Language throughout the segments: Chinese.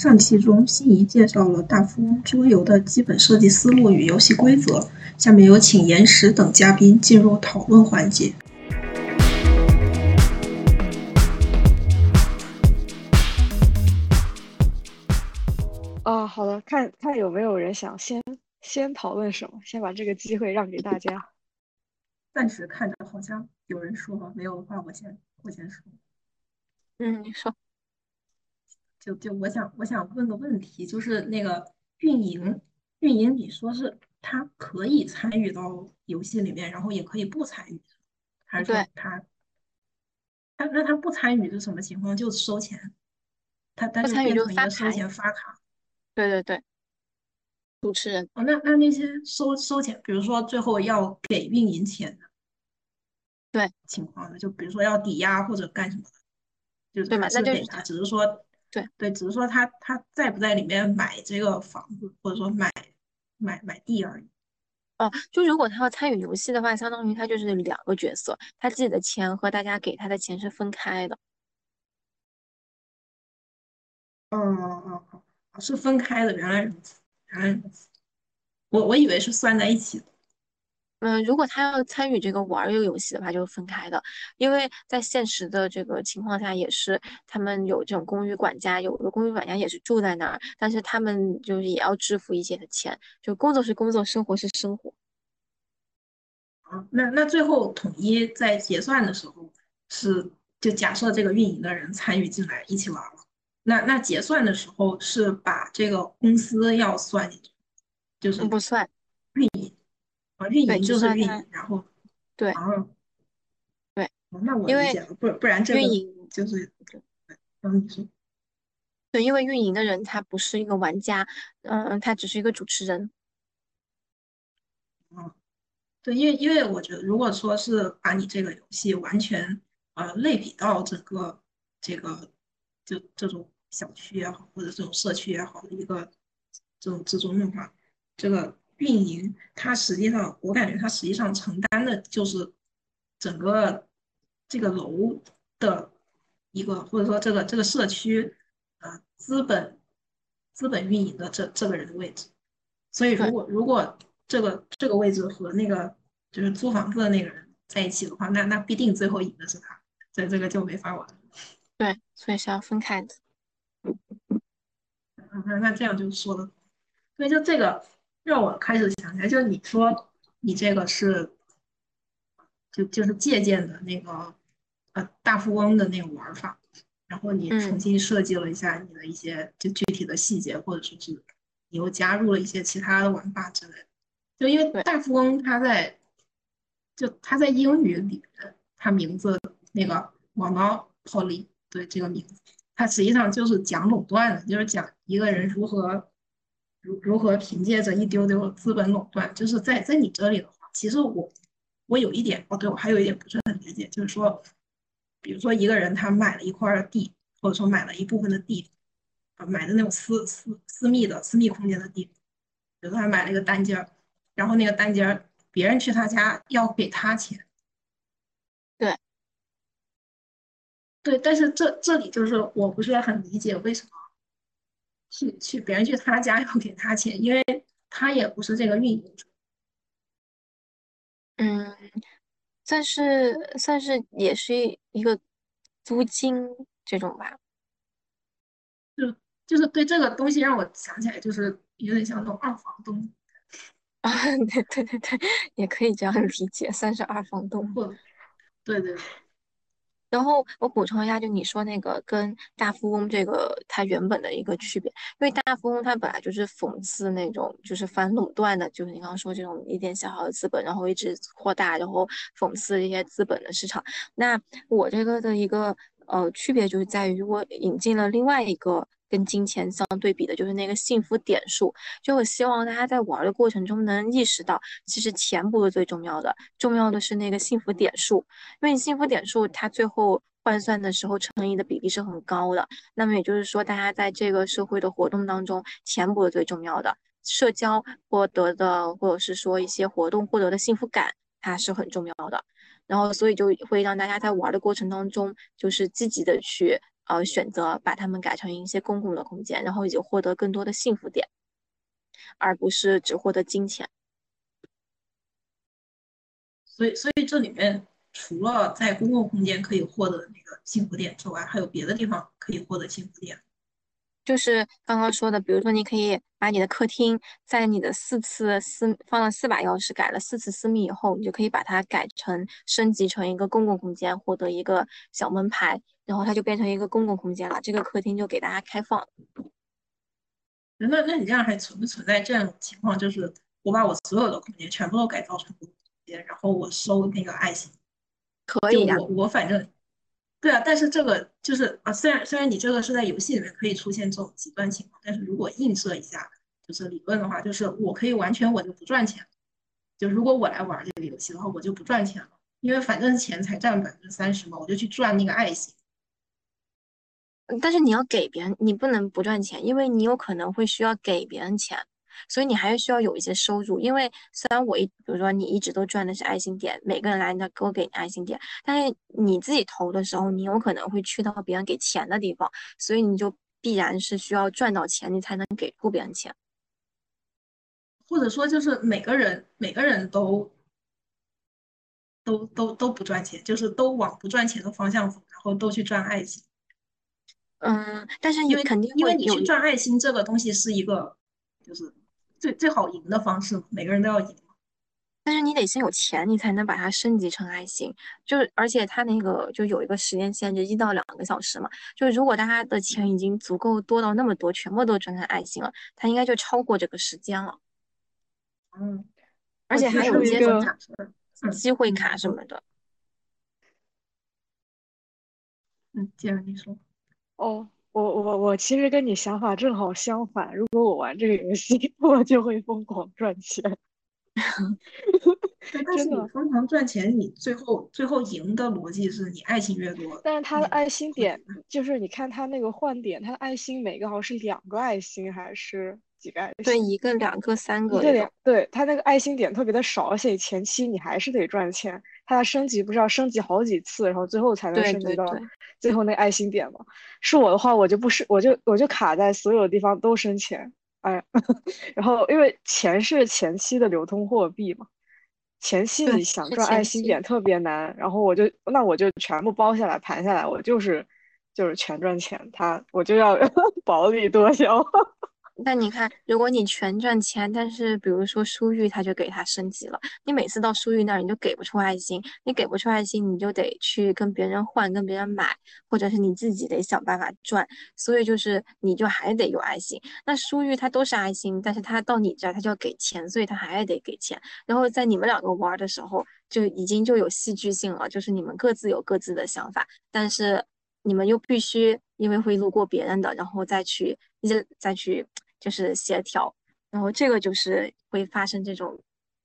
上期中，心仪介绍了大富翁桌游的基本设计思路与游戏规则。下面有请岩石等嘉宾进入讨论环节。啊，好的，看看有没有人想先先讨论什么，先把这个机会让给大家。暂时看着好像有人说，没有的话我先我先说。嗯，你说。就就我想我想问个问题，就是那个运营运营，你说是他可以参与到游戏里面，然后也可以不参与，还是说他他那他不参与是什么情况？就收钱？他但是变成一个收钱发卡？对对对，主持人哦，那那那些收收钱，比如说最后要给运营钱的，对情况呢？就比如说要抵押或者干什么的，就是还是给他，只是说。对对，只是说他他在不在里面买这个房子，或者说买买买地而已。哦，就如果他要参与游戏的话，相当于他就是两个角色，他自己的钱和大家给他的钱是分开的。哦哦哦，是分开的，原来如此，原来如此。我我以为是算在一起的。嗯，如果他要参与这个玩这个游戏的话，就是分开的，因为在现实的这个情况下，也是他们有这种公寓管家，有的公寓管家也是住在那儿，但是他们就是也要支付一些的钱，就工作是工作，生活是生活。啊，那那最后统一在结算的时候是，就假设这个运营的人参与进来一起玩了，那那结算的时候是把这个公司要算进去，就是不算。啊，运营就是运营，然后对，对，那我理解了，不不然这个运营就是，嗯，你说，对，因为运营的人他不是一个玩家，嗯，他只是一个主持人。嗯，对，因为因为我觉得，如果说是把你这个游戏完全呃类比到整个这个就这种小区也好，或者这种社区也好的一个这种之中的话，这个。运营，它实际上，我感觉它实际上承担的就是整个这个楼的一个，或者说这个这个社区啊资本资本运营的这这个人的位置。所以，如果如果这个这个位置和那个就是租房子的那个人在一起的话，那那必定最后赢的是他，所以这个就没法玩。对，所以是要分开的。那那这样就说的，所以就这个。让我开始想起来，就是你说你这个是，就就是借鉴的那个呃大富翁的那个玩法，然后你重新设计了一下你的一些就具体的细节，或者说是你又加入了一些其他的玩法之类的。就因为大富翁他在就他在英语里面，它名字那个 monopoly 对这个名字，它实际上就是讲垄断的，就是讲一个人如何。如如何凭借着一丢丢资本垄断？就是在在你这里的话，其实我我有一点哦，对我还有一点不是很理解，就是说，比如说一个人他买了一块地，或者说买了一部分的地，啊，买的那种私私私密的私密空间的地，比如说他买了一个单间儿，然后那个单间儿别人去他家要给他钱，对，对，但是这这里就是我不是很理解为什么。去去别人去他家 要给他钱，因为他也不是这个运营者。嗯，算是算是也是一个租金这种吧。就就是对这个东西让我想起来，就是有点像那种二房东。啊，对对对对，也可以这样理解，算是二房东。对对。然后我补充一下，就你说那个跟大富翁这个它原本的一个区别，因为大富翁它本来就是讽刺那种就是反垄断的，就是你刚刚说这种一点小小的资本，然后一直扩大，然后讽刺一些资本的市场。那我这个的一个呃区别就是在于我引进了另外一个。跟金钱相对比的就是那个幸福点数，就我希望大家在玩的过程中能意识到，其实钱不是最重要的，重要的是那个幸福点数，因为你幸福点数它最后换算的时候乘以的比例是很高的。那么也就是说，大家在这个社会的活动当中，钱不是最重要的，社交获得的或者是说一些活动获得的幸福感，它是很重要的。然后所以就会让大家在玩的过程当中，就是积极的去。呃选择把它们改成一些公共的空间，然后以及获得更多的幸福点，而不是只获得金钱。所以，所以这里面除了在公共空间可以获得那个幸福点之外，还有别的地方可以获得幸福点。就是刚刚说的，比如说你可以把你的客厅在你的四次私放了四把钥匙，改了四次私密以后，你就可以把它改成升级成一个公共空间，获得一个小门牌，然后它就变成一个公共空间了。这个客厅就给大家开放。那那你这样还存不存在这样情况？就是我把我所有的空间全部都改造成公共空间，然后我收那个爱心，可以呀。我我反正。对啊，但是这个就是啊，虽然虽然你这个是在游戏里面可以出现这种极端情况，但是如果映射一下，就是理论的话，就是我可以完全我就不赚钱，就如果我来玩这个游戏的话，我就不赚钱了，因为反正钱才占百分之三十嘛，我就去赚那个爱心。但是你要给别人，你不能不赚钱，因为你有可能会需要给别人钱。所以你还是需要有一些收入，因为虽然我一，比如说你一直都赚的是爱心点，每个人来那给我给你爱心点，但是你自己投的时候，你有可能会去到别人给钱的地方，所以你就必然是需要赚到钱，你才能给出别人钱。或者说就是每个人每个人都都都都不赚钱，就是都往不赚钱的方向走，然后都去赚爱心。嗯，但是因为肯定因为你去赚爱心这个东西是一个就是。最最好赢的方式，每个人都要赢。但是你得先有钱，你才能把它升级成爱心。就是，而且它那个就有一个时间限制，一到两个小时嘛。就是如果大家的钱已经足够多到那么多，全部都转成爱心了，它应该就超过这个时间了。嗯，而且还有一些卡，机会卡什么的。嗯，接着你说。哦。我我我其实跟你想法正好相反。如果我玩这个游戏，我就会疯狂赚钱。但是你疯狂赚钱，你最后最后赢的逻辑是你爱心越多。但是他的爱心点就是你看他那个换点，他的爱心每个好像是两个爱心还是几个爱心？对，一个、两个、三个。对对他那个爱心点特别的少，而且前期你还是得赚钱。他的升级不是要升级好几次，然后最后才能升级到最后那爱心点吗？是我的话，我就不是，我就我就卡在所有地方都升钱，哎，然后因为钱是前期的流通货币嘛，前期你想赚爱心点特别难，然后我就那我就全部包下来盘下来，我就是就是全赚钱，他我就要 薄利多销。那你看，如果你全赚钱，但是比如说书玉他就给他升级了，你每次到书玉那儿你就给不出爱心，你给不出爱心，你就得去跟别人换，跟别人买，或者是你自己得想办法赚，所以就是你就还得有爱心。那书玉他都是爱心，但是他到你这儿他就要给钱，所以他还得给钱。然后在你们两个玩的时候就已经就有戏剧性了，就是你们各自有各自的想法，但是你们又必须因为会路过别人的，然后再去再再去。就是协调，然后这个就是会发生这种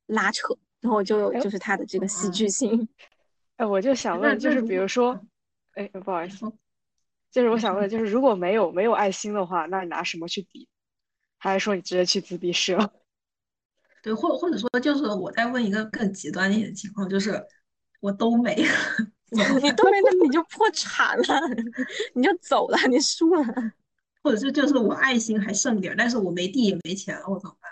拉扯，然后就就是它的这个戏剧性。哎，我就想问，就是比如说，哎，不好意思，就是我想问，就是如果没有没有爱心的话，那你拿什么去比？还是说你直接去自闭室了？对，或或者说就是我再问一个更极端一点的情况，就是我都没了，你都没那，你就破产了，你就走了，你输了。或者是就是我爱心还剩点，但是我没地也没钱了，我怎么办？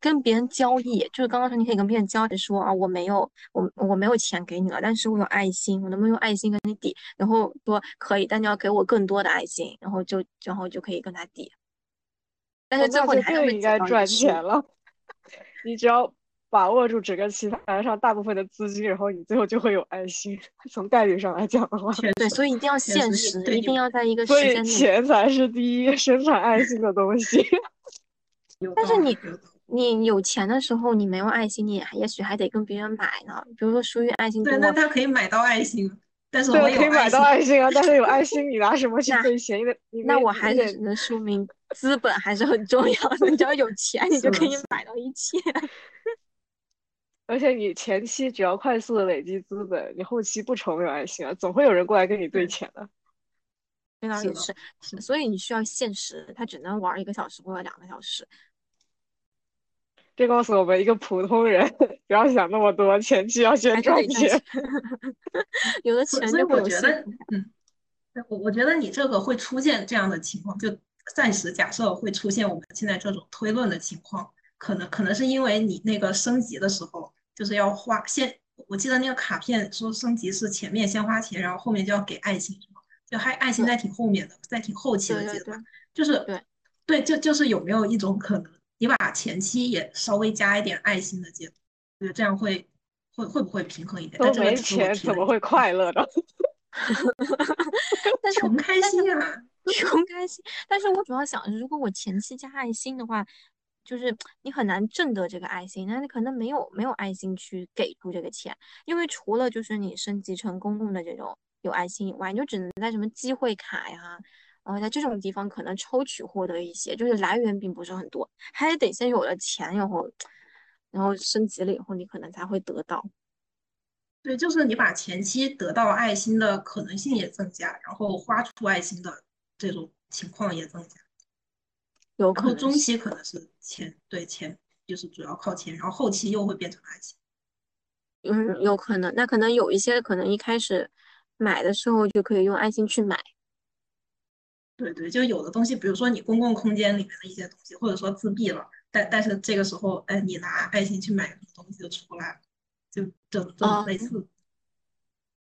跟别人交易，就是刚刚说你可以跟别人交易，说啊我没有我我没有钱给你了，但是我有爱心，我能不能用爱心跟你抵？然后说可以，但你要给我更多的爱心，然后就然后就可以跟他抵。但是最后你还是应该赚钱了，你只要。把握住整个棋盘上大部分的资金，然后你最后就会有爱心。从概率上来讲的话，对，所以一定要现实，一定要在一个所以钱才是第一生产爱心的东西。但是你你有钱的时候，你没有爱心，你也许还得跟别人买呢。比如说，属于爱心对，那他可以买到爱心，但是我可以买到爱心啊。但是有爱 心，你拿什么去兑钱？因为那我还是只能说明资本还是很重要的。你只要有钱，你就可以买到一切。而且你前期只要快速的累积资本，你后期不愁没有爱心啊，总会有人过来跟你兑钱的。非常也是，所以你需要限时，他只能玩一个小时或者两个小时。别告诉我们，一个普通人 不要想那么多，前期要先赚钱。有的钱就我觉得，嗯，我我觉得你这个会出现这样的情况，就暂时假设会出现我们现在这种推论的情况，可能可能是因为你那个升级的时候，就是要花先，我记得那个卡片说升级是前面先花钱，然后后面就要给爱心，是吗？就还爱心在挺后面的，在挺后期的阶段，就是对对，就就是有没有一种可能，你把前期也稍微加一点爱心的阶段，觉得这样会会会不会平衡一点？都没钱怎么会快乐呢？但是穷开心啊，穷开心。但是我主要想，如果我前期加爱心的话，就是你很难挣得这个爱心，那你可能没有没有爱心去给出这个钱，因为除了就是你升级成公共的这种有爱心以外，你就只能在什么机会卡呀，然后在这种地方可能抽取获得一些，就是来源并不是很多，还得先有了钱，然后然后升级了以后，你可能才会得到。对，就是你把前期得到爱心的可能性也增加，然后花出爱心的这种情况也增加。有可能中期可能是钱，对钱就是主要靠钱，然后后期又会变成爱心。嗯，有可能。那可能有一些可能一开始买的时候就可以用爱心去买。对对，就有的东西，比如说你公共空间里面的一些东西，或者说自闭了，但但是这个时候，哎，你拿爱心去买什么东西就出来了。就这这种类似，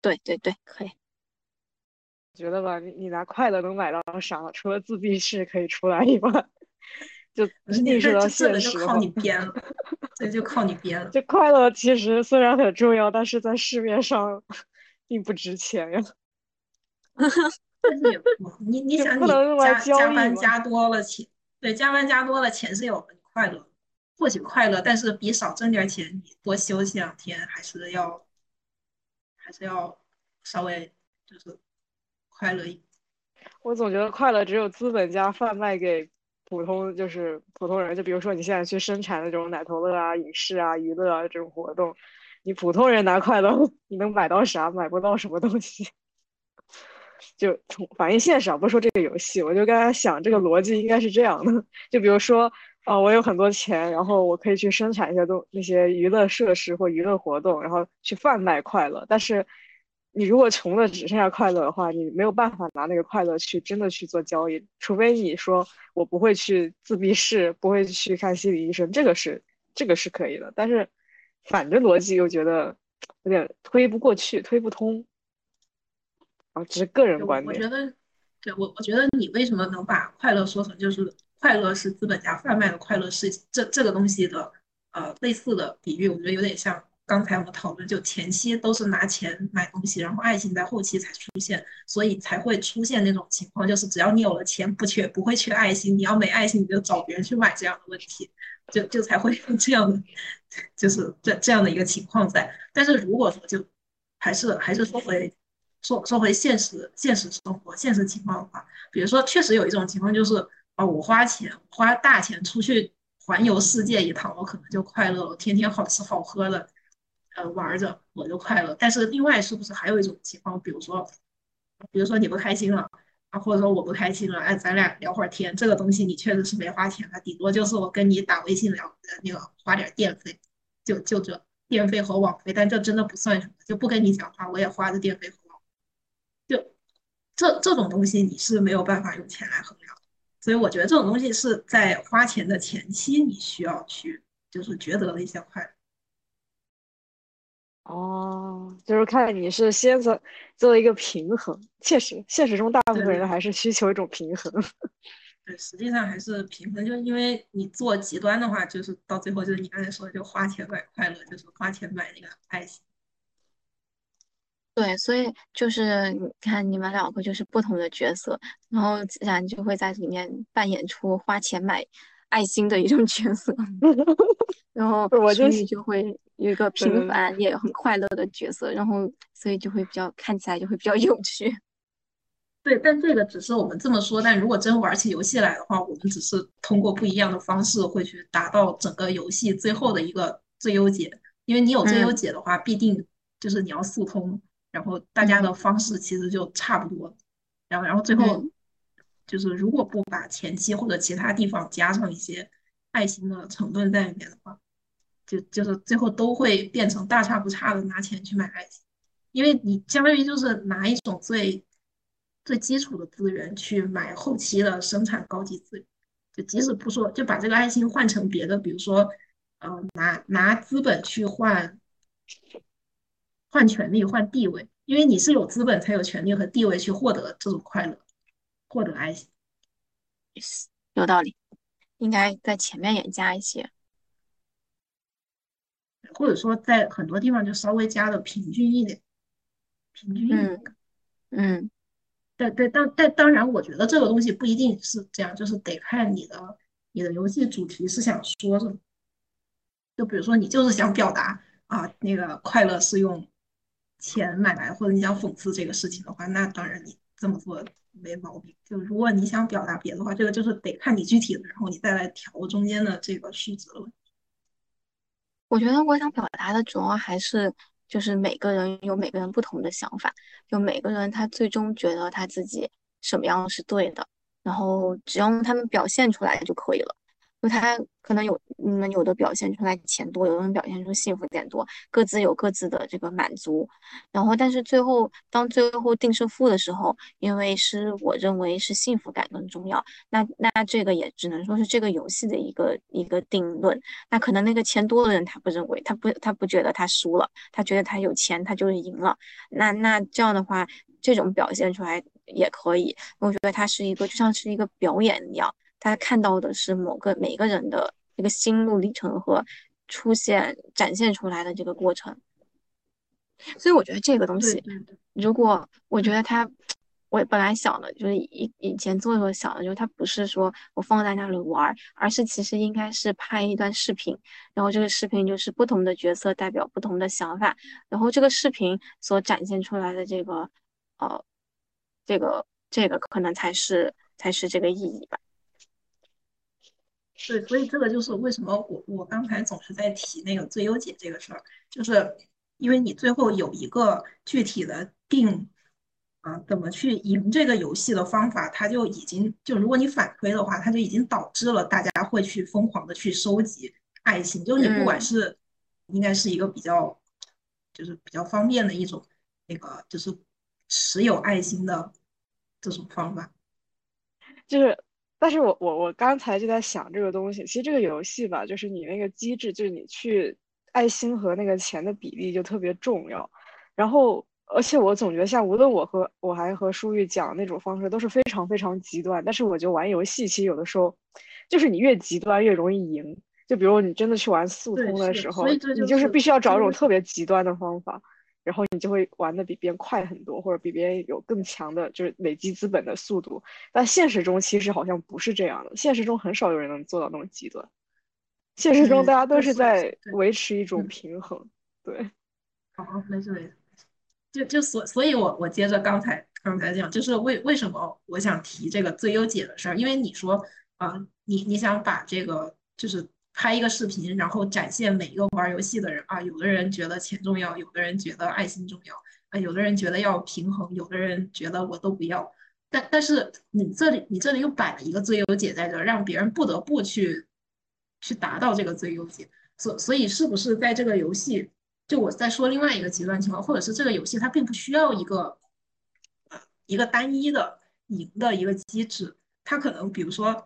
对对对，可以。觉得吧，你你拿快乐能买到啥？除了自闭式可以出来以外，就意识到现实。就靠你编了，对就靠你编了。这快乐其实虽然很重要，但是在市面上 并不值钱呀。你你想你加加班加多了钱，对，加班加多了钱是有快乐。或许快乐，但是比少挣点钱，你多休息两天还是要，还是要稍微就是快乐一点。我总觉得快乐只有资本家贩卖给普通就是普通人，就比如说你现在去生产那种奶头乐啊、影视啊、娱乐啊这种活动，你普通人拿快乐，你能买到啥？买不到什么东西。就从反映现实啊，不说这个游戏，我就刚才想这个逻辑应该是这样的，就比如说。哦，我有很多钱，然后我可以去生产一些东那些娱乐设施或娱乐活动，然后去贩卖快乐。但是，你如果穷的只剩下快乐的话，你没有办法拿那个快乐去真的去做交易，除非你说我不会去自闭室，不会去看心理医生，这个是这个是可以的。但是，反着逻辑又觉得有点推不过去，推不通。啊，只是个人观点。我觉得，对我我觉得你为什么能把快乐说成就是。快乐是资本家贩卖的快乐，是这这个东西的呃类似的比喻，我觉得有点像刚才我们讨论，就前期都是拿钱买东西，然后爱情在后期才出现，所以才会出现那种情况，就是只要你有了钱，不缺不会缺爱心，你要没爱心你就找别人去买这样的问题，就就才会有这样的就是这这样的一个情况在。但是如果说就还是还是说回说说回现实现实生活现实情况的话，比如说确实有一种情况就是。啊，我花钱花大钱出去环游世界一趟，我可能就快乐了，天天好吃好喝的，呃，玩着我就快乐。但是另外是不是还有一种情况，比如说，比如说你不开心了啊，或者说我不开心了，哎，咱俩聊会儿天，这个东西你确实是没花钱的，顶多就是我跟你打微信聊，那个花点电费，就就这电费和网费，但这真的不算什么，就不跟你讲话，我也花的电费和网费，就这这种东西你是没有办法用钱来衡量。所以我觉得这种东西是在花钱的前期，你需要去就是觉得的一些快乐。哦，就是看你是先做做一个平衡。确实，现实中大部分人还是需求一种平衡。对，实际上还是平衡，就是因为你做极端的话，就是到最后就是你刚才说的，就花钱买快乐，就是花钱买那个爱心。对，所以就是你看你们两个就是不同的角色，然后自然就会在里面扮演出花钱买爱心的一种角色，然后我就就会有一个平凡也很快乐的角色，然后所以就会比较看起来就会比较有趣。对，但这个只是我们这么说，但如果真玩起游戏来的话，我们只是通过不一样的方式会去达到整个游戏最后的一个最优解，因为你有最优解的话，必定就是你要速通。然后大家的方式其实就差不多，然后然后最后就是如果不把前期或者其他地方加上一些爱心的成分在里面的话，就就是最后都会变成大差不差的拿钱去买爱心，因为你相当于就是拿一种最最基础的资源去买后期的生产高级资源，就即使不说，就把这个爱心换成别的，比如说，呃，拿拿资本去换换权利、换地位，因为你是有资本才有权利和地位去获得这种快乐，获得爱心。有道理，应该在前面也加一些，或者说在很多地方就稍微加的平均一点，平均一点。嗯。对对，当但当然，我觉得这个东西不一定是这样，就是得看你的你的游戏主题是想说什么。就比如说，你就是想表达啊，那个快乐是用钱买来，或者你想讽刺这个事情的话，那当然你这么做没毛病。就如果你想表达别的话，这个就是得看你具体的，然后你再来调中间的这个数字了。我觉得我想表达的主要还是。就是每个人有每个人不同的想法，就每个人他最终觉得他自己什么样是对的，然后只要他们表现出来就可以了。就他可能有，你们，有的表现出来钱多，有的人表现出幸福点多，各自有各自的这个满足。然后，但是最后当最后定胜负的时候，因为是我认为是幸福感更重要，那那这个也只能说是这个游戏的一个一个定论。那可能那个钱多的人他不认为，他不他不觉得他输了，他觉得他有钱他就是赢了。那那这样的话，这种表现出来也可以，我觉得它是一个就像是一个表演一样。他看到的是某个每个人的一个心路历程和出现展现出来的这个过程，所以我觉得这个东西，如果我觉得他，我本来想的就是以以前做的时候想的，就是他不是说我放在那里玩，而是其实应该是拍一段视频，然后这个视频就是不同的角色代表不同的想法，然后这个视频所展现出来的这个，呃，这个这个可能才是才是这个意义吧。对，所以这个就是为什么我我刚才总是在提那个最优解这个事儿，就是因为你最后有一个具体的定啊怎么去赢这个游戏的方法，它就已经就如果你反推的话，它就已经导致了大家会去疯狂的去收集爱心，就你不管是应该是一个比较就是比较方便的一种那个就是持有爱心的这种方法，就是。但是我我我刚才就在想这个东西，其实这个游戏吧，就是你那个机制，就是你去爱心和那个钱的比例就特别重要。然后，而且我总觉得，像无论我和我还和舒玉讲那种方式，都是非常非常极端。但是我觉得玩游戏，其实有的时候，就是你越极端越容易赢。就比如你真的去玩速通的时候，你就是必须要找一种特别极端的方法。然后你就会玩的比别人快很多，或者比别人有更强的，就是累积资本的速度。但现实中其实好像不是这样的，现实中很少有人能做到那么极端。现实中大家都是在维持一种平衡。对，好，没事没事。就就所所以，我我接着刚才刚才讲，就是为为什么我想提这个最优解的事儿，因为你说啊，你你想把这个就是。拍一个视频，然后展现每一个玩游戏的人啊，有的人觉得钱重要，有的人觉得爱心重要啊，有的人觉得要平衡，有的人觉得我都不要。但但是你这里你这里又摆了一个最优解在这，让别人不得不去去达到这个最优解。所所以是不是在这个游戏，就我在说另外一个极端情况，或者是这个游戏它并不需要一个一个单一的赢的一个机制，它可能比如说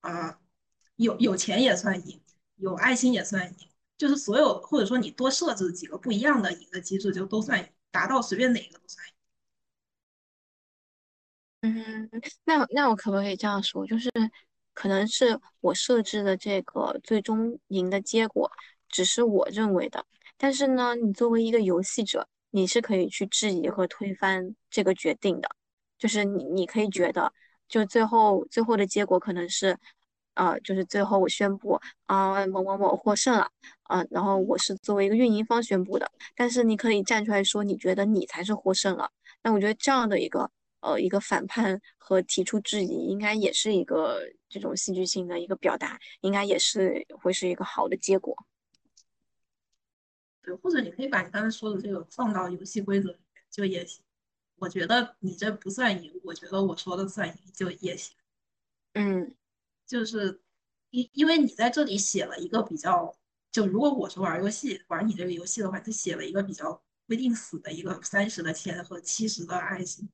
啊有有钱也算赢。有爱心也算赢，就是所有或者说你多设置几个不一样的赢的机制，就都算赢，达到随便哪一个都算赢。嗯，那那我可不可以这样说？就是可能是我设置的这个最终赢的结果，只是我认为的。但是呢，你作为一个游戏者，你是可以去质疑和推翻这个决定的。就是你你可以觉得，就最后最后的结果可能是。啊，就是最后我宣布啊，某某某获胜了啊，然后我是作为一个运营方宣布的，但是你可以站出来说，你觉得你才是获胜了。那我觉得这样的一个呃一个反叛和提出质疑，应该也是一个这种戏剧性的一个表达，应该也是会是一个好的结果。对，或者你可以把你刚才说的这个放到游戏规则里面就也行。我觉得你这不算赢，我觉得我说的算赢就也行。嗯。就是因因为你在这里写了一个比较，就如果我是玩游戏玩你这个游戏的话，就写了一个比较规定死的一个三十的钱和七十的爱心，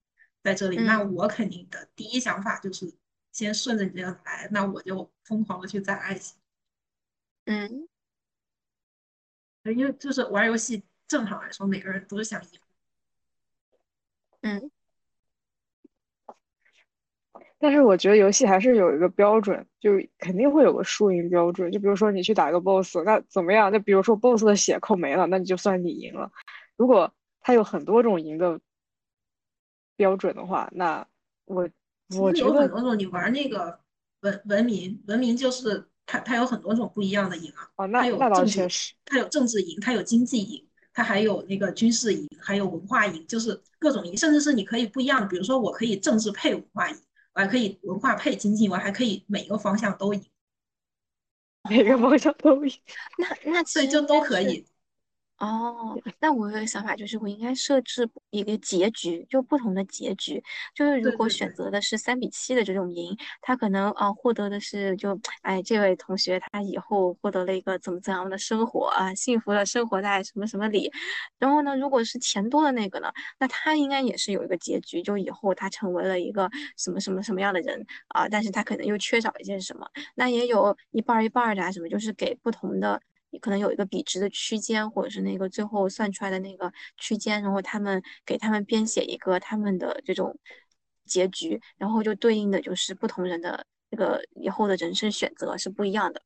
在这里，那我肯定的第一想法就是先顺着你这个来，那我就疯狂的去攒爱心。嗯，因为就是玩游戏，正常来说每个人都是想赢。嗯。但是我觉得游戏还是有一个标准，就肯定会有个输赢标准。就比如说你去打一个 BOSS，那怎么样？那比如说 BOSS 的血扣没了，那你就算你赢了。如果它有很多种赢的标准的话，那我我觉得有很多种。你玩那个文文明，文明就是它它有很多种不一样的赢啊。哦，那那倒确实，它有政治赢，它有经济赢，它还有那个军事赢，还有文化赢，就是各种赢，甚至是你可以不一样。比如说，我可以政治配文化赢。我还可以文化配经济，我还可以每个方向都赢，每个方向都赢，那那所以就都可以。哦，那我有个想法，就是我应该设置一个结局，就不同的结局。就是如果选择的是三比七的这种赢，他可能啊获得的是就哎这位同学他以后获得了一个怎么怎样的生活啊，幸福的生活在什么什么里。然后呢，如果是钱多的那个呢，那他应该也是有一个结局，就以后他成为了一个什么什么什么样的人啊，但是他可能又缺少一件什么。那也有一半一半的啊，什么就是给不同的。可能有一个比值的区间，或者是那个最后算出来的那个区间，然后他们给他们编写一个他们的这种结局，然后就对应的就是不同人的这个以后的人生选择是不一样的。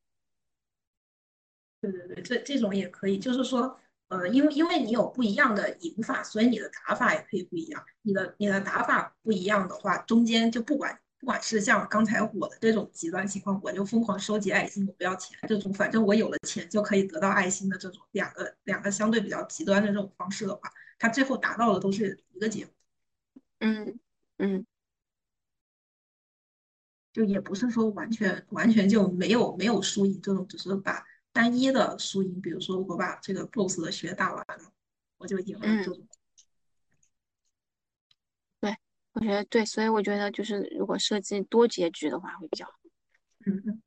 对对对，这这种也可以，就是说，呃，因为因为你有不一样的赢法，所以你的打法也可以不一样。你的你的打法不一样的话，中间就不管。不管是像刚才我的这种极端情况，我就疯狂收集爱心，我不要钱，这种反正我有了钱就可以得到爱心的这种两个两个相对比较极端的这种方式的话，它最后达到的都是一个结果。嗯嗯，就也不是说完全完全就没有没有输赢这种，只是把单一的输赢，比如说我把这个 BOSS 的血打完了，我就赢了这种。我觉得对，所以我觉得就是如果设计多结局的话会比较好。嗯嗯。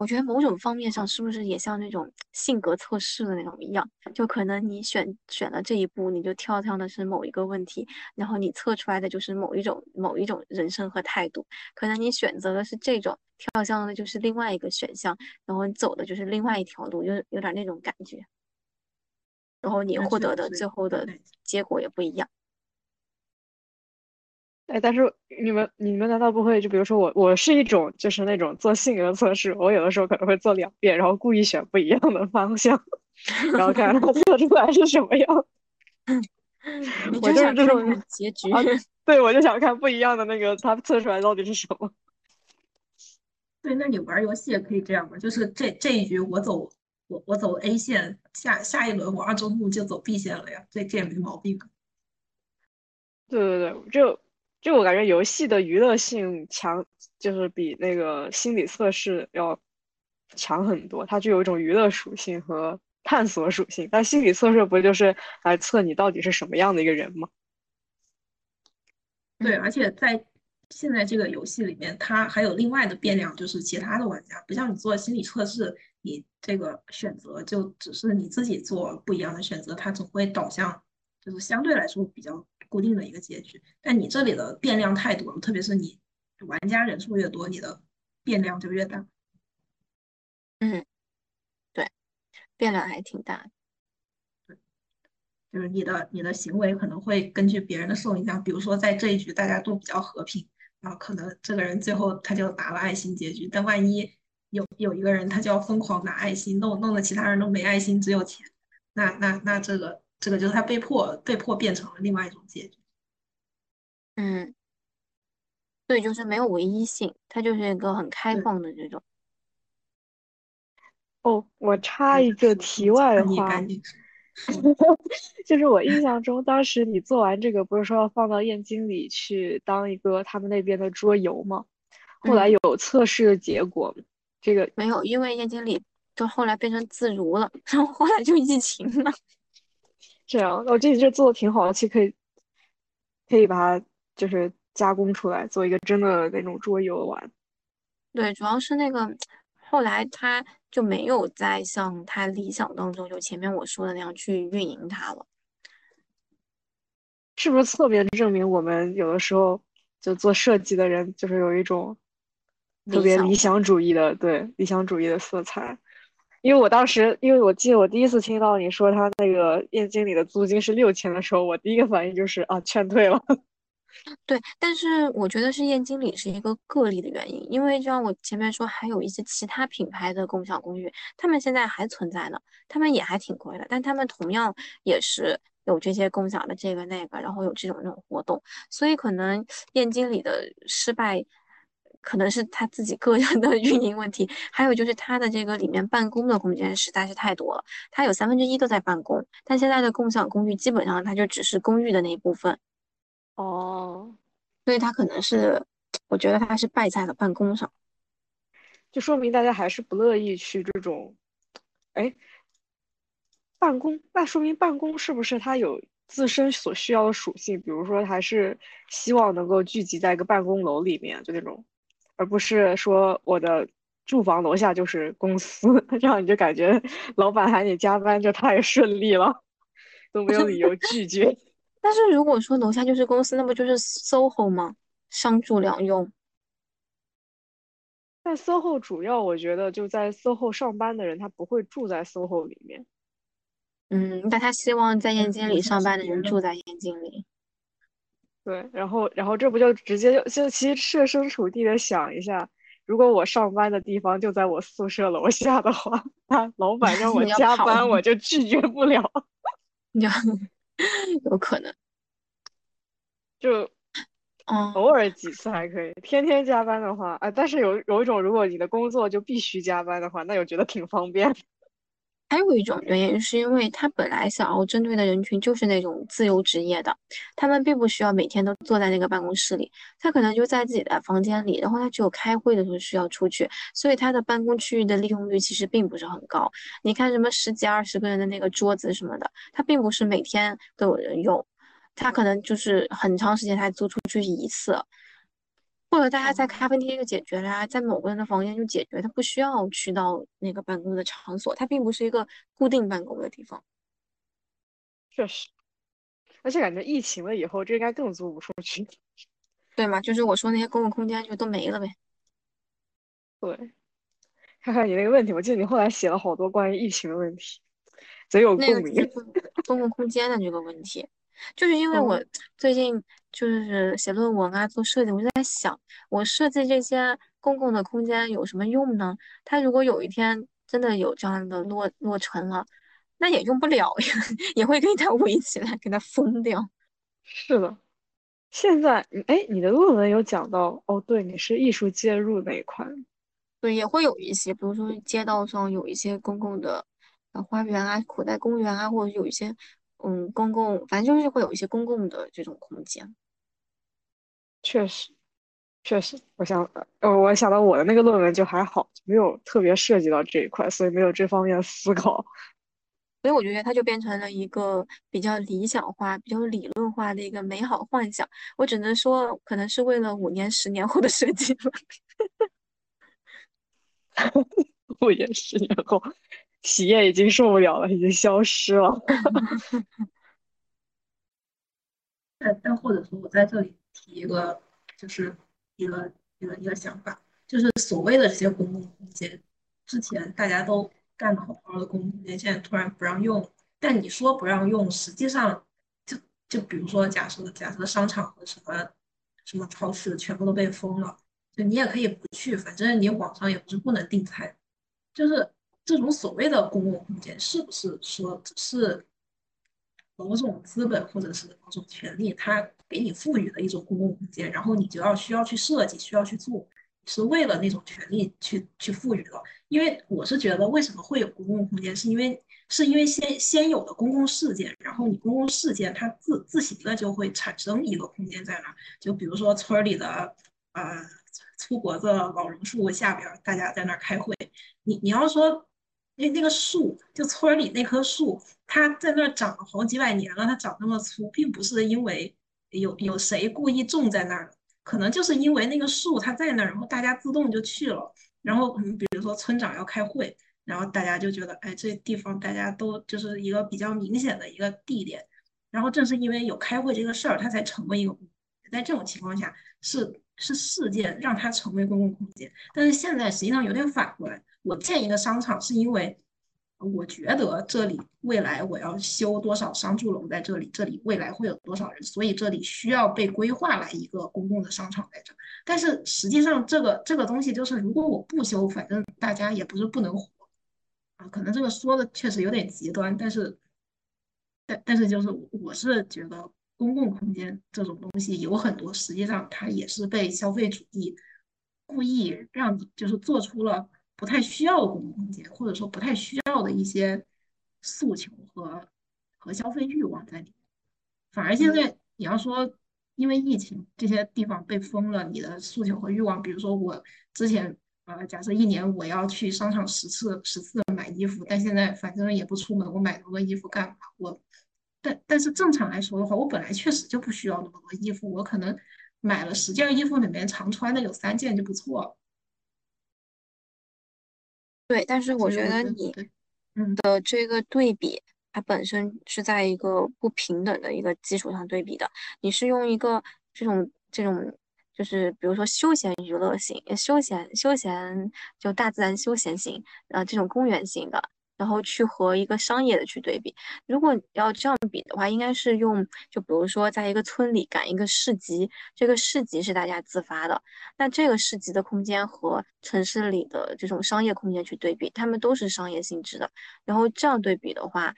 我觉得某种方面上是不是也像那种性格测试的那种一样？就可能你选选了这一步，你就跳跳的是某一个问题，然后你测出来的就是某一种某一种人生和态度。可能你选择的是这种，跳向的就是另外一个选项，然后你走的就是另外一条路，就有点那种感觉。然后你获得的最后的结果也不一样。哎，但是你们你们难道不会？就比如说我，我是一种就是那种做性格测试，我有的时候可能会做两遍，然后故意选不一样的方向，然后看它测出来是什么样。我就是这种结局。对，我就想看不一样的那个，它测出来到底是什么。对，那你玩游戏也可以这样嘛？就是这这一局我走。我我走 A 线，下下一轮我二周目就走 B 线了呀，这这也没毛病。对对对，就就我感觉游戏的娱乐性强，就是比那个心理测试要强很多。它具有一种娱乐属性和探索属性，但心理测试不就是来测你到底是什么样的一个人吗？对，而且在现在这个游戏里面，它还有另外的变量，就是其他的玩家，不像你做心理测试。你这个选择就只是你自己做不一样的选择，它总会导向就是相对来说比较固定的一个结局。但你这里的变量太多了，特别是你玩家人数越多，你的变量就越大。嗯，对，变量还挺大。对，就是你的你的行为可能会根据别人的受影响。比如说在这一局大家都比较和平，然后可能这个人最后他就拿了爱心结局，但万一。有有一个人，他就要疯狂拿爱心，弄弄得其他人都没爱心，只有钱。那那那这个这个就是他被迫被迫变成了另外一种结局。嗯，对，就是没有唯一性，它就是一个很开放的这种。哦，我插一个题外话，就是我印象中，当时你做完这个，不是说要放到燕京里去当一个他们那边的桌游吗？后来有测试的结果。这个没有，因为燕经理到后来变成自如了，然后后来就疫情了。这样，我这这做的挺好的，其实可以可以把它就是加工出来，做一个真的那种桌游玩。对，主要是那个后来他就没有再像他理想当中就前面我说的那样去运营它了。是不是侧面证明我们有的时候就做设计的人就是有一种特别理想主义的对理想主义的色彩？因为我当时，因为我记得我第一次听到你说他那个燕京里的租金是六千的时候，我第一个反应就是啊，劝退了。对，但是我觉得是燕京里是一个个例的原因，因为就像我前面说，还有一些其他品牌的共享公寓，他们现在还存在呢，他们也还挺贵的，但他们同样也是有这些共享的这个那个，然后有这种那种活动，所以可能燕京里的失败，可能是他自己个人的运营问题，还有就是他的这个里面办公的空间实在是太多了，他有三分之一都在办公，但现在的共享公寓基本上它就只是公寓的那一部分。哦，所以他可能是，我觉得他是败在了办公上，就说明大家还是不乐意去这种，哎，办公，那说明办公是不是它有自身所需要的属性？比如说，还是希望能够聚集在一个办公楼里面，就那种，而不是说我的住房楼下就是公司，这样你就感觉老板喊你加班就太顺利了，都没有理由拒绝。但是如果说楼下就是公司，那不就是 SOHO 吗？商住两用。但 SOHO 主要我觉得就在 SOHO 上班的人，他不会住在 SOHO 里面。嗯，但他希望在燕京里上班的人住在燕京里。对，然后，然后这不就直接就就其实设身处地的想一下，如果我上班的地方就在我宿舍楼下的话，那老板让我加班，我就拒绝不了。有可能，就，嗯，偶尔几次还可以，天天加班的话，啊，但是有有一种，如果你的工作就必须加班的话，那我觉得挺方便。还有一种原因是因为他本来想要针对的人群就是那种自由职业的，他们并不需要每天都坐在那个办公室里，他可能就在自己的房间里，然后他只有开会的时候需要出去，所以他的办公区域的利用率其实并不是很高。你看什么十几二十个人的那个桌子什么的，他并不是每天都有人用，他可能就是很长时间才租出去一次。或者大家在咖啡厅就解决了啊，在某个人的房间就解决，他不需要去到那个办公的场所，它并不是一个固定办公的地方。确实，而且感觉疫情了以后，这应该更租不出去，对吗？就是我说那些公共空间就都没了呗。对，看看你那个问题，我记得你后来写了好多关于疫情的问题，贼有共鸣。公共空间的这个问题。就是因为我最近就是写论文啊，做设计，我就在想，我设计这些公共的空间有什么用呢？它如果有一天真的有这样的落落成了，那也用不了呀，也会给它围起来，给它封掉。是的，现在，哎，你的论文有讲到哦，对，你是艺术介入那一块，对，也会有一些，比如说街道上有一些公共的花园啊、口袋公园啊，或者有一些。嗯，公共反正就是会有一些公共的这种空间。确实，确实，我想，呃，我想到我的那个论文就还好，没有特别涉及到这一块，所以没有这方面的思考。所以我觉得它就变成了一个比较理想化、比较理论化的一个美好幻想。我只能说，可能是为了五年、十年后的设计吧。五年、十年后。企业已经受不了了，已经消失了。但但或者说，我在这里提一个，就是一个一个一个想法，就是所谓的这些公共空间，之前大家都干的好好的公共空间，现在突然不让用。但你说不让用，实际上就就比如说，假设假设商场和什么什么超市全部都被封了，就你也可以不去，反正你网上也不是不能订餐，就是。这种所谓的公共空间，是不是说只是某种资本或者是某种权利，它给你赋予的一种公共空间，然后你就要需要去设计，需要去做，是为了那种权利去去赋予的？因为我是觉得，为什么会有公共空间，是因为是因为先先有的公共事件，然后你公共事件它自自行的就会产生一个空间在那儿，就比如说村里的呃粗脖子老榕树下边，大家在那儿开会，你你要说。那那个树，就村里那棵树，它在那儿长了好几百年了，它长那么粗，并不是因为有有谁故意种在那儿，可能就是因为那个树它在那儿，然后大家自动就去了。然后，嗯，比如说村长要开会，然后大家就觉得，哎，这地方大家都就是一个比较明显的一个地点，然后正是因为有开会这个事儿，它才成为一个。在这种情况下，是是事件让它成为公共空间。但是现在实际上有点反过来，我建一个商场是因为。我觉得这里未来我要修多少商住楼在这里，这里未来会有多少人，所以这里需要被规划来一个公共的商场在这。但是实际上，这个这个东西就是，如果我不修，反正大家也不是不能活啊。可能这个说的确实有点极端，但是，但但是就是我是觉得公共空间这种东西有很多，实际上它也是被消费主义故意让你就是做出了。不太需要的公共空间，或者说不太需要的一些诉求和和消费欲望在里面。反而现在你要说，因为疫情这些地方被封了，你的诉求和欲望，比如说我之前呃，假设一年我要去商场十次十次买衣服，但现在反正也不出门，我买那么多衣服干嘛？我但但是正常来说的话，我本来确实就不需要那么多衣服，我可能买了十件衣服里面常穿的有三件就不错了。对，但是我觉得你的这个对比，它本身是在一个不平等的一个基础上对比的。你是用一个这种这种，就是比如说休闲娱乐型、休闲休闲就大自然休闲型，呃，这种公园型的。然后去和一个商业的去对比，如果要这样比的话，应该是用就比如说在一个村里赶一个市集，这个市集是大家自发的，那这个市集的空间和城市里的这种商业空间去对比，他们都是商业性质的，然后这样对比的话，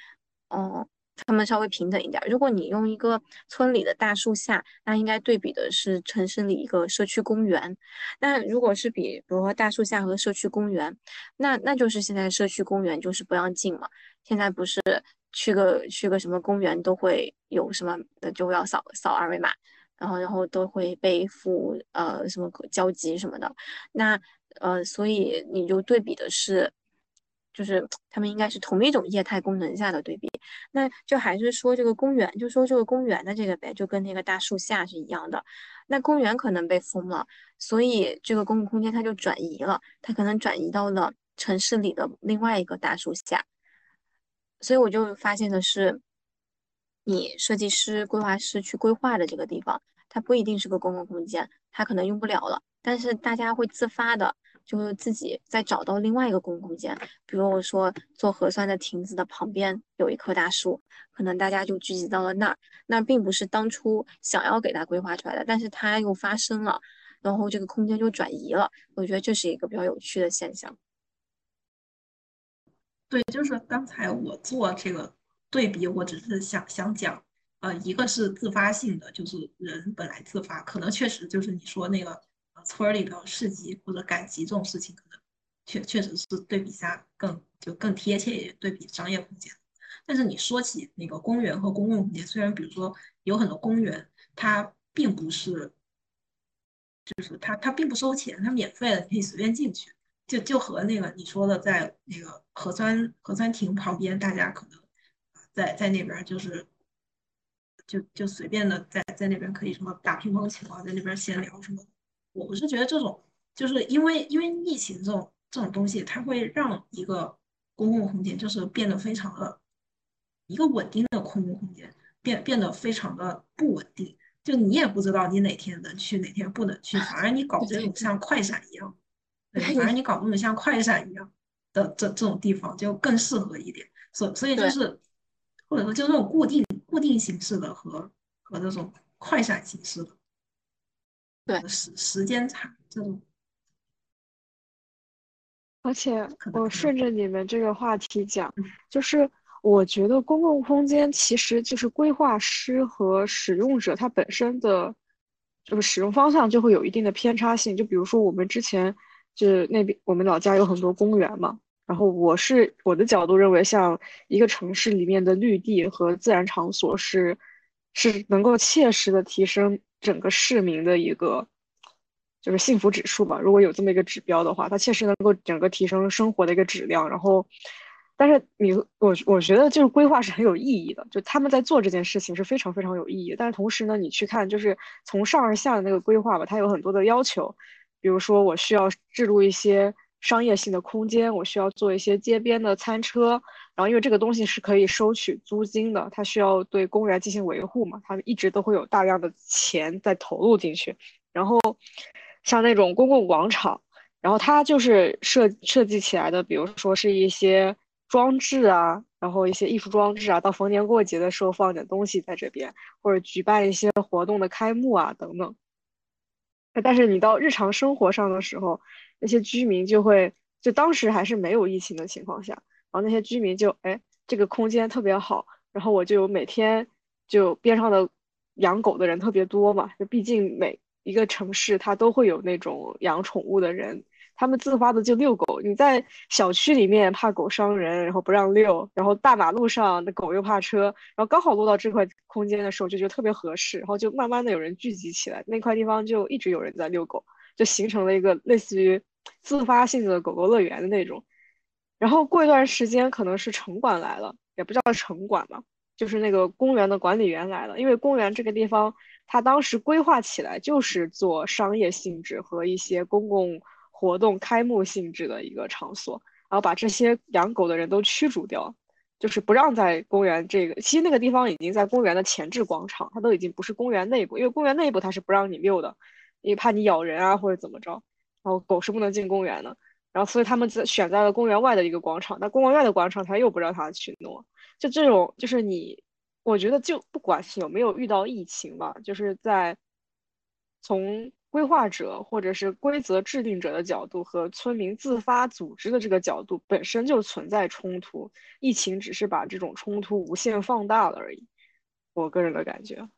嗯。他们稍微平等一点。如果你用一个村里的大树下，那应该对比的是城市里一个社区公园。那如果是比，比如说大树下和社区公园，那那就是现在社区公园就是不让进嘛。现在不是去个去个什么公园都会有什么的，就要扫扫二维码，然后然后都会被付呃什么交集什么的。那呃，所以你就对比的是。就是他们应该是同一种业态功能下的对比，那就还是说这个公园，就说这个公园的这个呗，就跟那个大树下是一样的。那公园可能被封了，所以这个公共空间它就转移了，它可能转移到了城市里的另外一个大树下。所以我就发现的是，你设计师、规划师去规划的这个地方，它不一定是个公共空间，它可能用不了了，但是大家会自发的。就是自己再找到另外一个公共空间，比如我说做核酸的亭子的旁边有一棵大树，可能大家就聚集到了那儿。那并不是当初想要给它规划出来的，但是它又发生了，然后这个空间就转移了。我觉得这是一个比较有趣的现象。对，就是刚才我做这个对比，我只是想想讲，呃，一个是自发性的，就是人本来自发，可能确实就是你说那个。村里的市集或者赶集这种事情，可能确确实是对比下更就更贴切一点，对比商业空间。但是你说起那个公园和公共空间，虽然比如说有很多公园，它并不是，就是它它并不收钱，它免费的，你可以随便进去。就就和那个你说的，在那个核酸核酸亭旁边，大家可能在在那边就是就就随便的在在那边可以什么打乒乓球啊，在那边闲聊什么。我是觉得这种，就是因为因为疫情这种这种东西，它会让一个公共空间就是变得非常的一个稳定的公共空间变变得非常的不稳定，就你也不知道你哪天能去，哪天不能去，反而你搞这种像快闪一样，对反而你搞那种像快闪一样的这这种地方就更适合一点，所所以就是或者说就这种固定固定形式的和和这种快闪形式的。对时时间差这种，而且我顺着你们这个话题讲，就是我觉得公共空间其实就是规划师和使用者他本身的，就是使用方向就会有一定的偏差性。就比如说我们之前就是那边我们老家有很多公园嘛，然后我是我的角度认为，像一个城市里面的绿地和自然场所是是能够切实的提升。整个市民的一个就是幸福指数吧，如果有这么一个指标的话，它确实能够整个提升生活的一个质量。然后，但是你我我觉得就是规划是很有意义的，就他们在做这件事情是非常非常有意义。但是同时呢，你去看就是从上而下的那个规划吧，它有很多的要求，比如说我需要制度一些商业性的空间，我需要做一些街边的餐车，然后因为这个东西是可以收取租金的，它需要对公园进行维护嘛，它一直都会有大量的钱在投入进去。然后像那种公共广场，然后它就是设设计起来的，比如说是一些装置啊，然后一些艺术装置啊，到逢年过节的时候放点东西在这边，或者举办一些活动的开幕啊等等。但是你到日常生活上的时候，那些居民就会，就当时还是没有疫情的情况下，然后那些居民就，哎，这个空间特别好，然后我就每天就边上的养狗的人特别多嘛，就毕竟每一个城市它都会有那种养宠物的人。他们自发的就遛狗，你在小区里面怕狗伤人，然后不让遛，然后大马路上那狗又怕车，然后刚好落到这块空间的时候就觉得特别合适，然后就慢慢的有人聚集起来，那块地方就一直有人在遛狗，就形成了一个类似于自发性的狗狗乐园的那种。然后过一段时间，可能是城管来了，也不叫城管吧，就是那个公园的管理员来了，因为公园这个地方，它当时规划起来就是做商业性质和一些公共。活动开幕性质的一个场所，然后把这些养狗的人都驱逐掉，就是不让在公园这个。其实那个地方已经在公园的前置广场，它都已经不是公园内部，因为公园内部它是不让你遛的，因为怕你咬人啊或者怎么着。然后狗是不能进公园的，然后所以他们在选在了公园外的一个广场，那公园外的广场他又不让他去弄。就这种，就是你，我觉得就不管有没有遇到疫情吧，就是在从。规划者或者是规则制定者的角度和村民自发组织的这个角度本身就存在冲突，疫情只是把这种冲突无限放大了而已。我个人的感觉。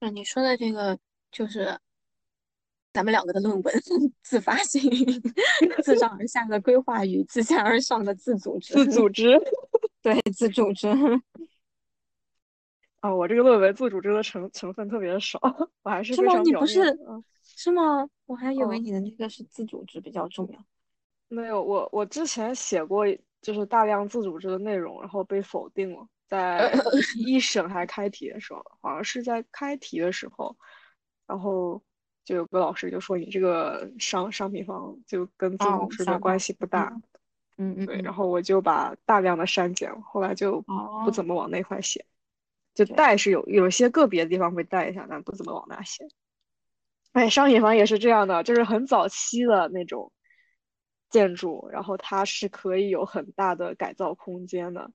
是你说的这个，就是咱们两个的论文 自发性、自上而下的规划与自下而上的自组织。自组织，对，自组织。啊，我这个论文自组织的成成分特别的少，我还是是吗？你不是是吗？我还以为你的那个是自组织比较重要。没有，我我之前写过就是大量自组织的内容，然后被否定了，在一审还开题的时候，好像是在开题的时候，然后就有个老师就说你这个商商品房就跟自组织的关系不大，嗯嗯，对，然后我就把大量的删减了，后来就不怎么往那块写。就带是有有些个别的地方会带一下，但不怎么往那写。哎，商品房也是这样的，就是很早期的那种建筑，然后它是可以有很大的改造空间的。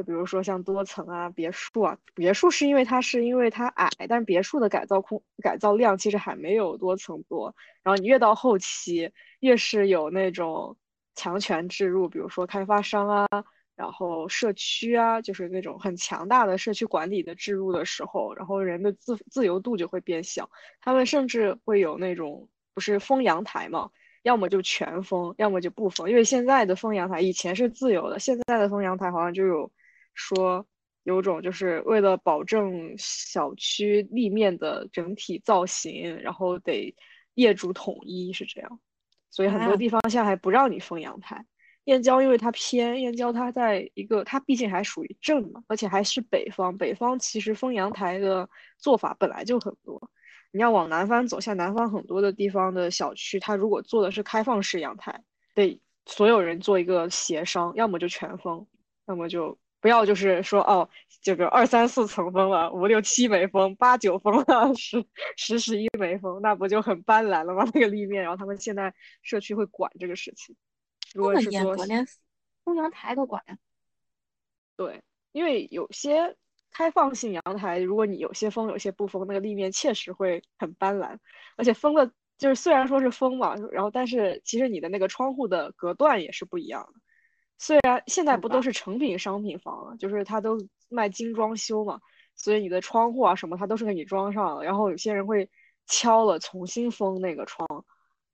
就比如说像多层啊、别墅啊，别墅是因为它是因为它矮，但别墅的改造空改造量其实还没有多层多。然后你越到后期，越是有那种强权置入，比如说开发商啊。然后社区啊，就是那种很强大的社区管理的置入的时候，然后人的自自由度就会变小。他们甚至会有那种不是封阳台嘛，要么就全封，要么就不封。因为现在的封阳台以前是自由的，现在的封阳台好像就有说有种就是为了保证小区立面的整体造型，然后得业主统一是这样，所以很多地方现在还不让你封阳台。燕郊因为它偏，燕郊它在一个，它毕竟还属于镇嘛，而且还是北方。北方其实封阳台的做法本来就很多。你要往南方走，像南方很多的地方的小区，它如果做的是开放式阳台，得所有人做一个协商，要么就全封，要么就不要，就是说哦，这个二三四层封了，五六七没封，八九封了，十十十一没封，那不就很斑斓了吗？那个立面，然后他们现在社区会管这个事情。如果是说连封阳台都管呀，对，因为有些开放性阳台，如果你有些封，有些不封，那个立面确实会很斑斓。而且封了，就是虽然说是封嘛，然后但是其实你的那个窗户的隔断也是不一样的。虽然现在不都是成品商品房了，就是它都卖精装修嘛，所以你的窗户啊什么，它都是给你装上了。然后有些人会敲了重新封那个窗。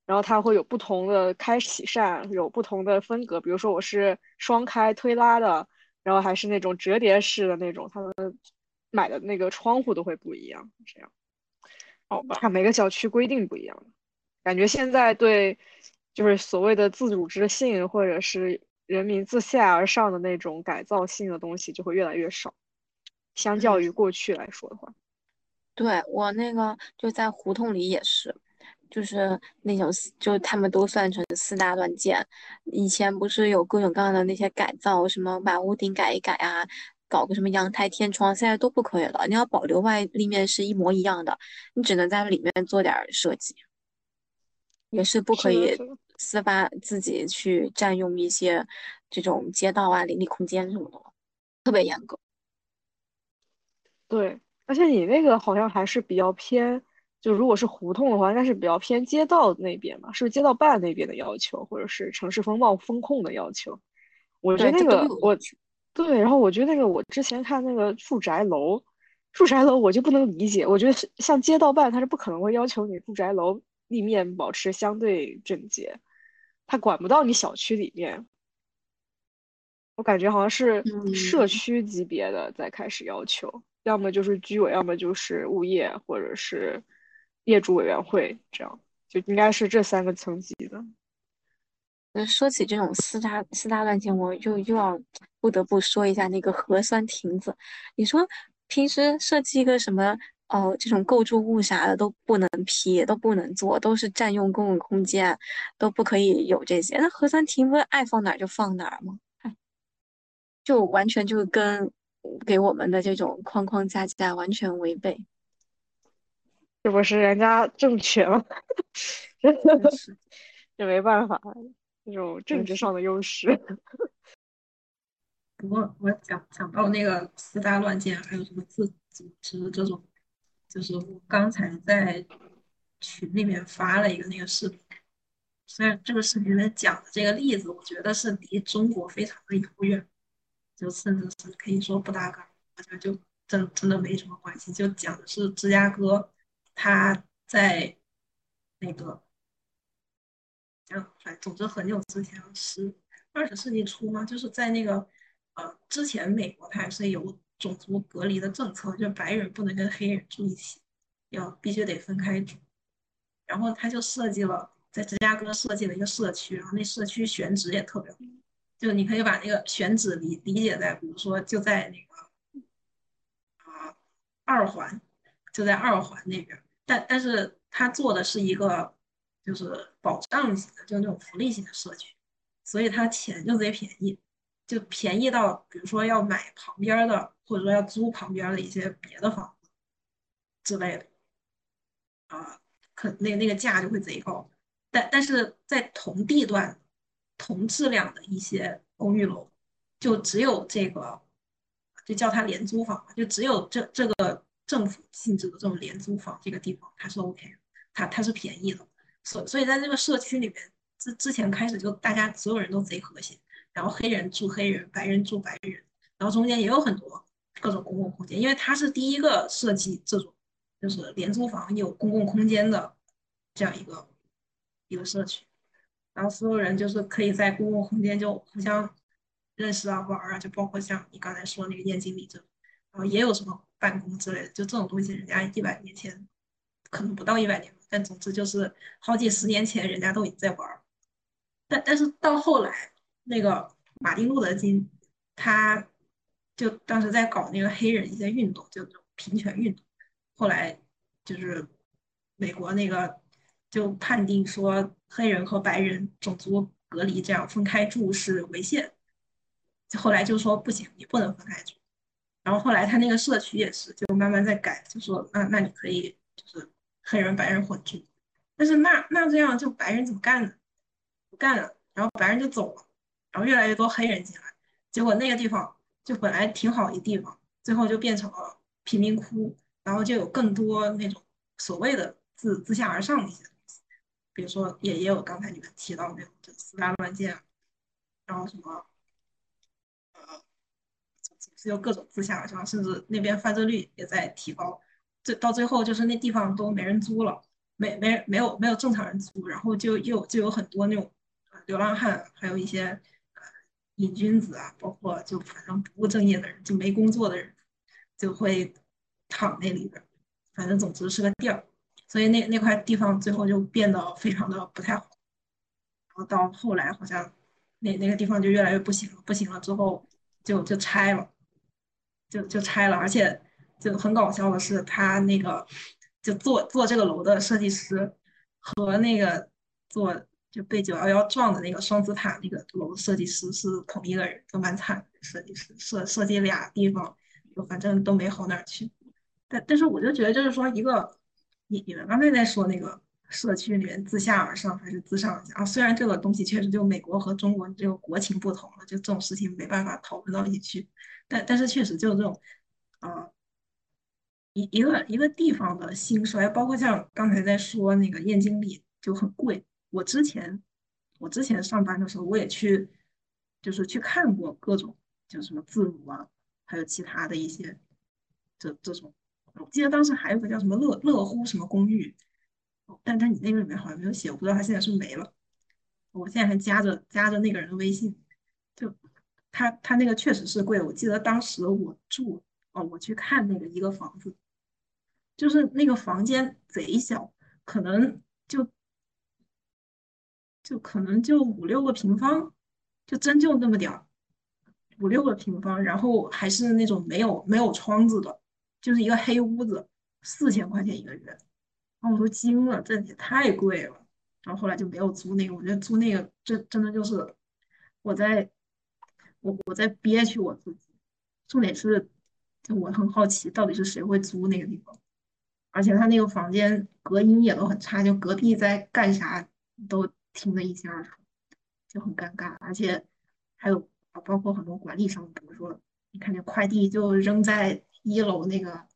然后它会有不同的开启扇，有不同的风格。比如说我是双开推拉的，然后还是那种折叠式的那种，他们买的那个窗户都会不一样。这样，好吧，看每个小区规定不一样。感觉现在对，就是所谓的自主之性或者是人民自下而上的那种改造性的东西就会越来越少，相较于过去来说的话。对我那个就在胡同里也是。就是那种，就他们都算成四大乱建。以前不是有各种各样的那些改造，什么把屋顶改一改啊，搞个什么阳台天窗，现在都不可以了。你要保留外立面是一模一样的，你只能在里面做点设计，也是不可以私发自己去占用一些这种街道啊、邻里空间什么的，特别严格。对，而且你那个好像还是比较偏。就如果是胡同的话，应该是比较偏街道那边嘛，是不是街道办那边的要求，或者是城市风貌风控的要求？我觉得那个我，对，然后我觉得那个我之前看那个住宅楼，住宅楼我就不能理解，我觉得像街道办他是不可能会要求你住宅楼立面保持相对整洁，他管不到你小区里面，我感觉好像是社区级别的在开始要求，要么就是居委，要么就是物业，或者是。业主委员会这样就应该是这三个层级的。那说起这种私搭私搭乱建，我就又要不得不说一下那个核酸亭子。你说平时设计一个什么哦，这种构筑物啥的都不能批，都不能做，都是占用公共空间，都不可以有这些。那核酸亭不是爱放哪儿就放哪儿吗？就完全就跟给我们的这种框框架架完全违背。这不是人家政权吗？真的是，也没办法，这种政治上的优势。不过我讲讲到那个四大乱建，还有什么自组织这种，就是我刚才在群里面发了一个那个视频，虽然这个视频里面讲的这个例子，我觉得是离中国非常的遥远，就甚至是可以说不搭嘎，好像就真真的没什么关系，就讲的是芝加哥。他在那个，讲反总之很久之前是二十世纪初嘛，就是在那个呃之前，美国它还是有种族隔离的政策，就白人不能跟黑人住一起，要必须得分开住。然后他就设计了在芝加哥设计了一个社区，然后那社区选址也特别好，就你可以把那个选址理理解在，比如说就在那个啊二环，就在二环那边。但但是他做的是一个就是保障型的，就那种福利型的社区，所以他钱就贼便宜，就便宜到比如说要买旁边的，或者说要租旁边的一些别的房子之类的，啊，可那那个价就会贼高。但但是在同地段、同质量的一些公寓楼，就只有这个，就叫它廉租房，就只有这这个。政府性质的这种廉租房，这个地方它是 OK，它它是便宜的，所所以在这个社区里面，之之前开始就大家所有人都贼和谐，然后黑人住黑人，白人住白人，然后中间也有很多各种公共空间，因为它是第一个设计这种就是廉租房有公共空间的这样一个一个社区，然后所有人就是可以在公共空间就互相认识啊玩啊，就包括像你刚才说那个燕京里这，然后也有什么。办公之类的，就这种东西，人家一百年前可能不到一百年，但总之就是好几十年前，人家都已经在玩但但是到后来，那个马丁路德金，他就当时在搞那个黑人一些运动，就平权运动。后来就是美国那个就判定说，黑人和白人种族隔离这样分开住是违宪。后来就说不行，你不能分开住。然后后来他那个社区也是，就慢慢在改，就说那那你可以就是黑人白人混住，但是那那这样就白人怎么干呢？不干了，然后白人就走了，然后越来越多黑人进来，结果那个地方就本来挺好一地方，最后就变成了贫民窟，然后就有更多那种所谓的自自下而上的一些东西，比如说也也有刚才你们提到那种就四大乱建，然后什么。有各种自下而上，甚至那边犯罪率也在提高，最到最后就是那地方都没人租了，没没没有没有正常人租，然后就又就有很多那种流浪汉，还有一些瘾君子啊，包括就反正不务正业的人，就没工作的人，就会躺那里边，反正总之是个地儿，所以那那块地方最后就变得非常的不太好，然后到后来好像那那个地方就越来越不行了，不行了之后就就拆了。就就拆了，而且就很搞笑的是，他那个就做做这个楼的设计师和那个做就被九幺幺撞的那个双子塔那个楼设计师是同一个人，就蛮惨的设计师设设计俩地方，就反正都没好哪儿去。但但是我就觉得就是说一个，你你们刚才在说那个社区里面自下而上还是自上而下啊？虽然这个东西确实就美国和中国这个国情不同了，就这种事情没办法讨论到一起去。但但是确实就是这种啊。一一个一个地方的兴衰，包括像刚才在说那个燕京里就很贵。我之前我之前上班的时候，我也去，就是去看过各种，就什么自如啊，还有其他的一些这这种。我记得当时还有个叫什么乐乐乎什么公寓，但但你那个里面好像没有写，我不知道他现在是没了。我现在还加着加着那个人的微信，就他他那个确实是贵。我记得当时我住哦，我去看那个一个房子。就是那个房间贼小，可能就就可能就五六个平方，就真就那么点儿，五六个平方，然后还是那种没有没有窗子的，就是一个黑屋子，四千块钱一个月，然后我都惊了，这也太贵了。然后后来就没有租那个，我觉得租那个真真的就是我在我我在憋屈我自己。重点是，我很好奇到底是谁会租那个地方。而且他那个房间隔音也都很差，就隔壁在干啥都听得一清二楚，就很尴尬。而且还有啊，包括很多管理上，比如说你看见快递就扔在一楼那个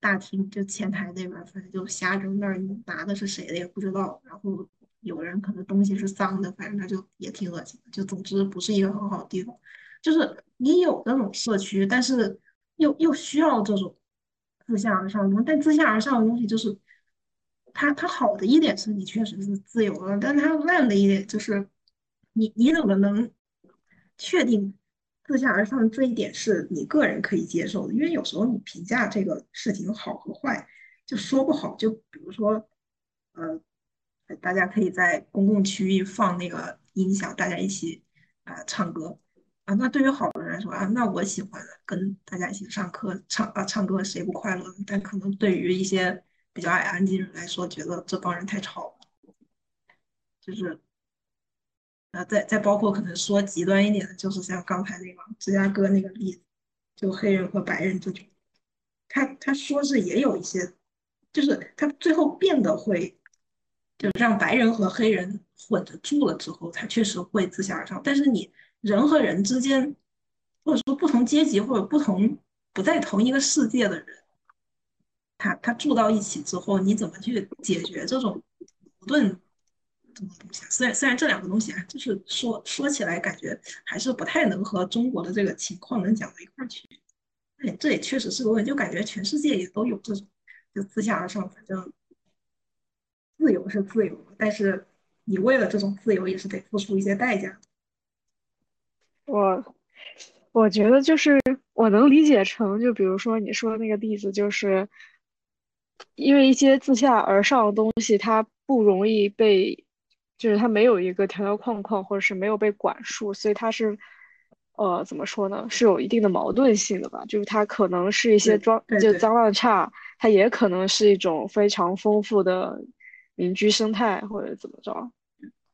大厅，就前台那边，反正就瞎扔那儿，拿的是谁的也不知道。然后有人可能东西是脏的，反正他就也挺恶心的。就总之不是一个很好的地方。就是你有那种社区，但是又又需要这种。自下而上的，但自下而上的东西就是，它它好的一点是你确实是自由了，但它烂的一点就是，你你怎么能确定自下而上这一点是你个人可以接受的？因为有时候你评价这个事情好和坏，就说不好。就比如说，呃，大家可以在公共区域放那个音响，大家一起啊唱歌。啊，那对于好多人来说啊，那我喜欢跟大家一起上课唱啊唱歌，谁不快乐？但可能对于一些比较爱安静人来说，觉得这帮人太吵了。就是，呃，再再包括可能说极端一点的，就是像刚才那个芝加哥那个例子，就黑人和白人这种，他他说是也有一些，就是他最后变得会，就让白人和黑人混着住了之后，他确实会自下而上，但是你。人和人之间，或者说不同阶级或者不同不在同一个世界的人，他他住到一起之后，你怎么去解决这种矛盾这种东西？虽然虽然这两个东西啊，就是说说起来感觉还是不太能和中国的这个情况能讲到一块去。哎，这也确实是个问题，就感觉全世界也都有这种，就自下而上，反正自由是自由，但是你为了这种自由也是得付出一些代价。我我觉得就是我能理解成，就比如说你说的那个例子，就是因为一些自下而上的东西，它不容易被，就是它没有一个条条框框，或者是没有被管束，所以它是，呃，怎么说呢？是有一定的矛盾性的吧？就是它可能是一些装，就脏乱差，它也可能是一种非常丰富的民居生态，或者怎么着？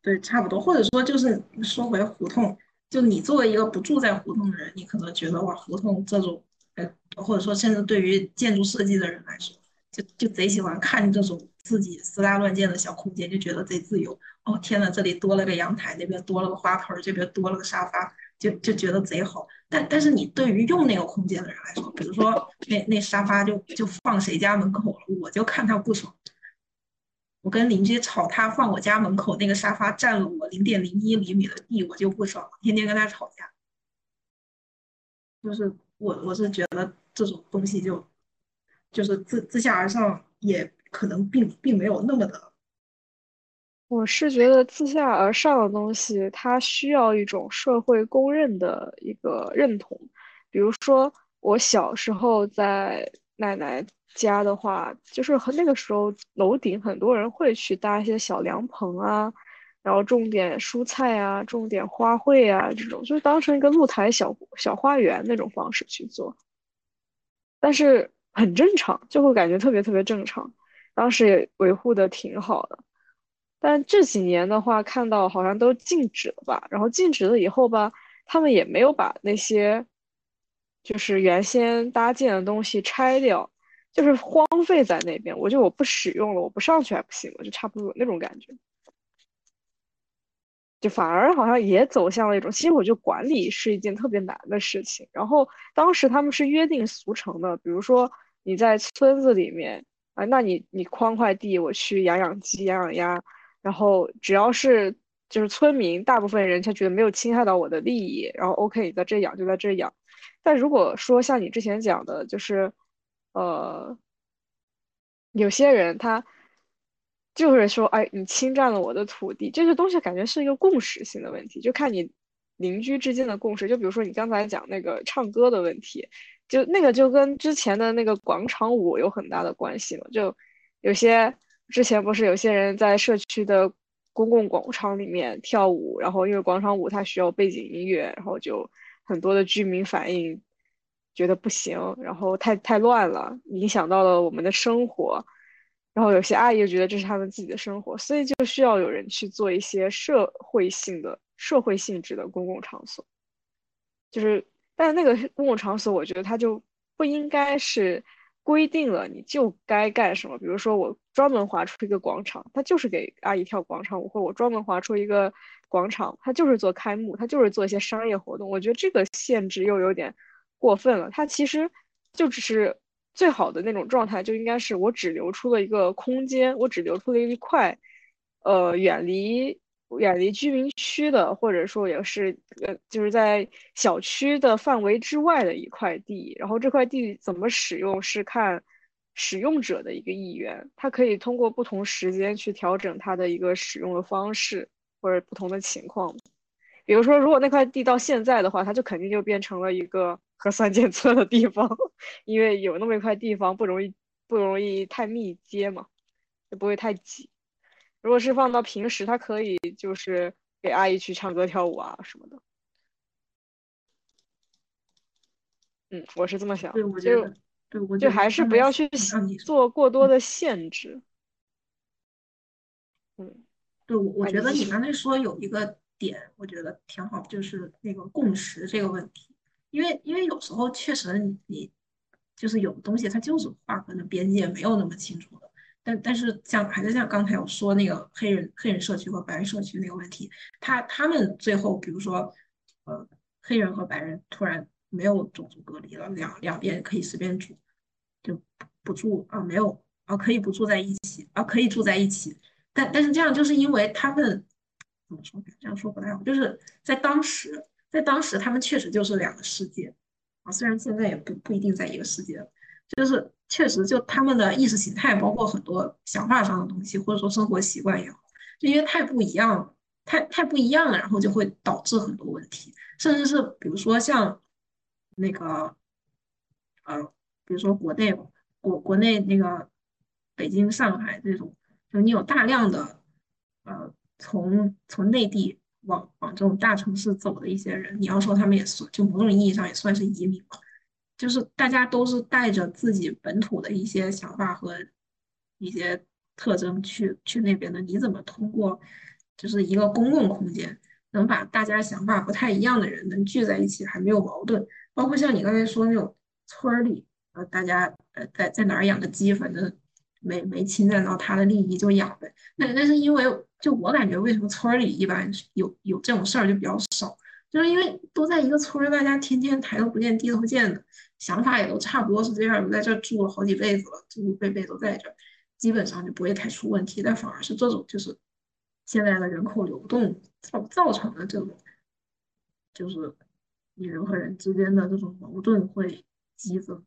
对，差不多，或者说就是说回胡同。就你作为一个不住在胡同的人，你可能觉得哇，胡同这种，呃，或者说甚至对于建筑设计的人来说，就就贼喜欢看这种自己私搭乱建的小空间，就觉得贼自由。哦天呐，这里多了个阳台，那边多了个花盆，这边多了个沙发，就就觉得贼好。但但是你对于用那个空间的人来说，比如说那那沙发就就放谁家门口了，我就看他不爽。我跟邻居吵，他放我家门口那个沙发占了我零点零一厘米的地，我就不爽，天天跟他吵架。就是我我是觉得这种东西就就是自自下而上，也可能并并没有那么的。我是觉得自下而上的东西，它需要一种社会公认的一个认同。比如说我小时候在奶奶。家的话，就是和那个时候楼顶很多人会去搭一些小凉棚啊，然后种点蔬菜啊，种点花卉啊，这种就是当成一个露台小小花园那种方式去做。但是很正常，就会感觉特别特别正常。当时也维护的挺好的。但这几年的话，看到好像都禁止了吧？然后禁止了以后吧，他们也没有把那些就是原先搭建的东西拆掉，就是荒废在那边。我觉得我不使用了，我不上去还不行吗？就差不多有那种感觉。就反而好像也走向了一种，其实我觉得管理是一件特别难的事情。然后当时他们是约定俗成的，比如说你在村子里面啊，那你你框块地，我去养养鸡、养养鸭。然后只要是就是村民，大部分人他觉得没有侵害到我的利益，然后 OK，你在这养就在这养。但如果说像你之前讲的，就是呃，有些人他就是说，哎，你侵占了我的土地，这个东西感觉是一个共识性的问题，就看你邻居之间的共识。就比如说你刚才讲那个唱歌的问题，就那个就跟之前的那个广场舞有很大的关系了，就有些。之前不是有些人在社区的公共广场里面跳舞，然后因为广场舞它需要背景音乐，然后就很多的居民反映觉得不行，然后太太乱了，影响到了我们的生活。然后有些阿姨又觉得这是他们自己的生活，所以就需要有人去做一些社会性的、社会性质的公共场所。就是，但是那个公共场所，我觉得它就不应该是。规定了你就该干什么，比如说我专门划出一个广场，它就是给阿姨跳广场舞，或我专门划出一个广场，它就是做开幕，它就是做一些商业活动。我觉得这个限制又有点过分了。它其实就只是最好的那种状态，就应该是我只留出了一个空间，我只留出了一块，呃，远离。远离居民区的，或者说也是呃，就是在小区的范围之外的一块地，然后这块地怎么使用是看使用者的一个意愿，它可以通过不同时间去调整它的一个使用的方式或者不同的情况。比如说，如果那块地到现在的话，它就肯定就变成了一个核酸检测的地方，因为有那么一块地方不容易不容易太密接嘛，就不会太挤。如果是放到平时，他可以就是给阿姨去唱歌跳舞啊什么的。嗯，我是这么想。对，我觉得，对，我就还是不要去做过多的限制。嗯，对，我我觉得你刚才说有一个点，我觉得挺好，就是那个共识这个问题。因为因为有时候确实你就是有的东西它就是划分的边界没有那么清楚的。但但是像还是像刚才我说那个黑人黑人社区和白人社区那个问题，他他们最后比如说，呃，黑人和白人突然没有种族隔离了，两两边可以随便住，就不住啊，没有啊，可以不住在一起啊，可以住在一起。但但是这样就是因为他们怎么说？这样说不太好，就是在当时，在当时他们确实就是两个世界啊，虽然现在也不不一定在一个世界，就是。确实，就他们的意识形态，包括很多想法上的东西，或者说生活习惯也好，就因为太不一样，太太不一样了，然后就会导致很多问题，甚至是比如说像那个呃，比如说国内国国内那个北京、上海这种，就你有大量的呃从从内地往往这种大城市走的一些人，你要说他们也算，就某种意义上也算是移民吧。就是大家都是带着自己本土的一些想法和一些特征去去那边的，你怎么通过就是一个公共空间，能把大家想法不太一样的人能聚在一起，还没有矛盾？包括像你刚才说那种村里，呃，大家呃在在哪儿养的鸡，反正没没侵占到他的利益就养呗。那那是因为就我感觉，为什么村里一般有有这种事儿就比较少？就是因为都在一个村儿，大家天天抬头不见低头见的。想法也都差不多是这样，在这住了好几辈子了，祖祖辈辈都在这，基本上就不会太出问题。但反而是这种，就是现在的人口流动造造成的这种，就是你人和人之间的这种矛盾会激增。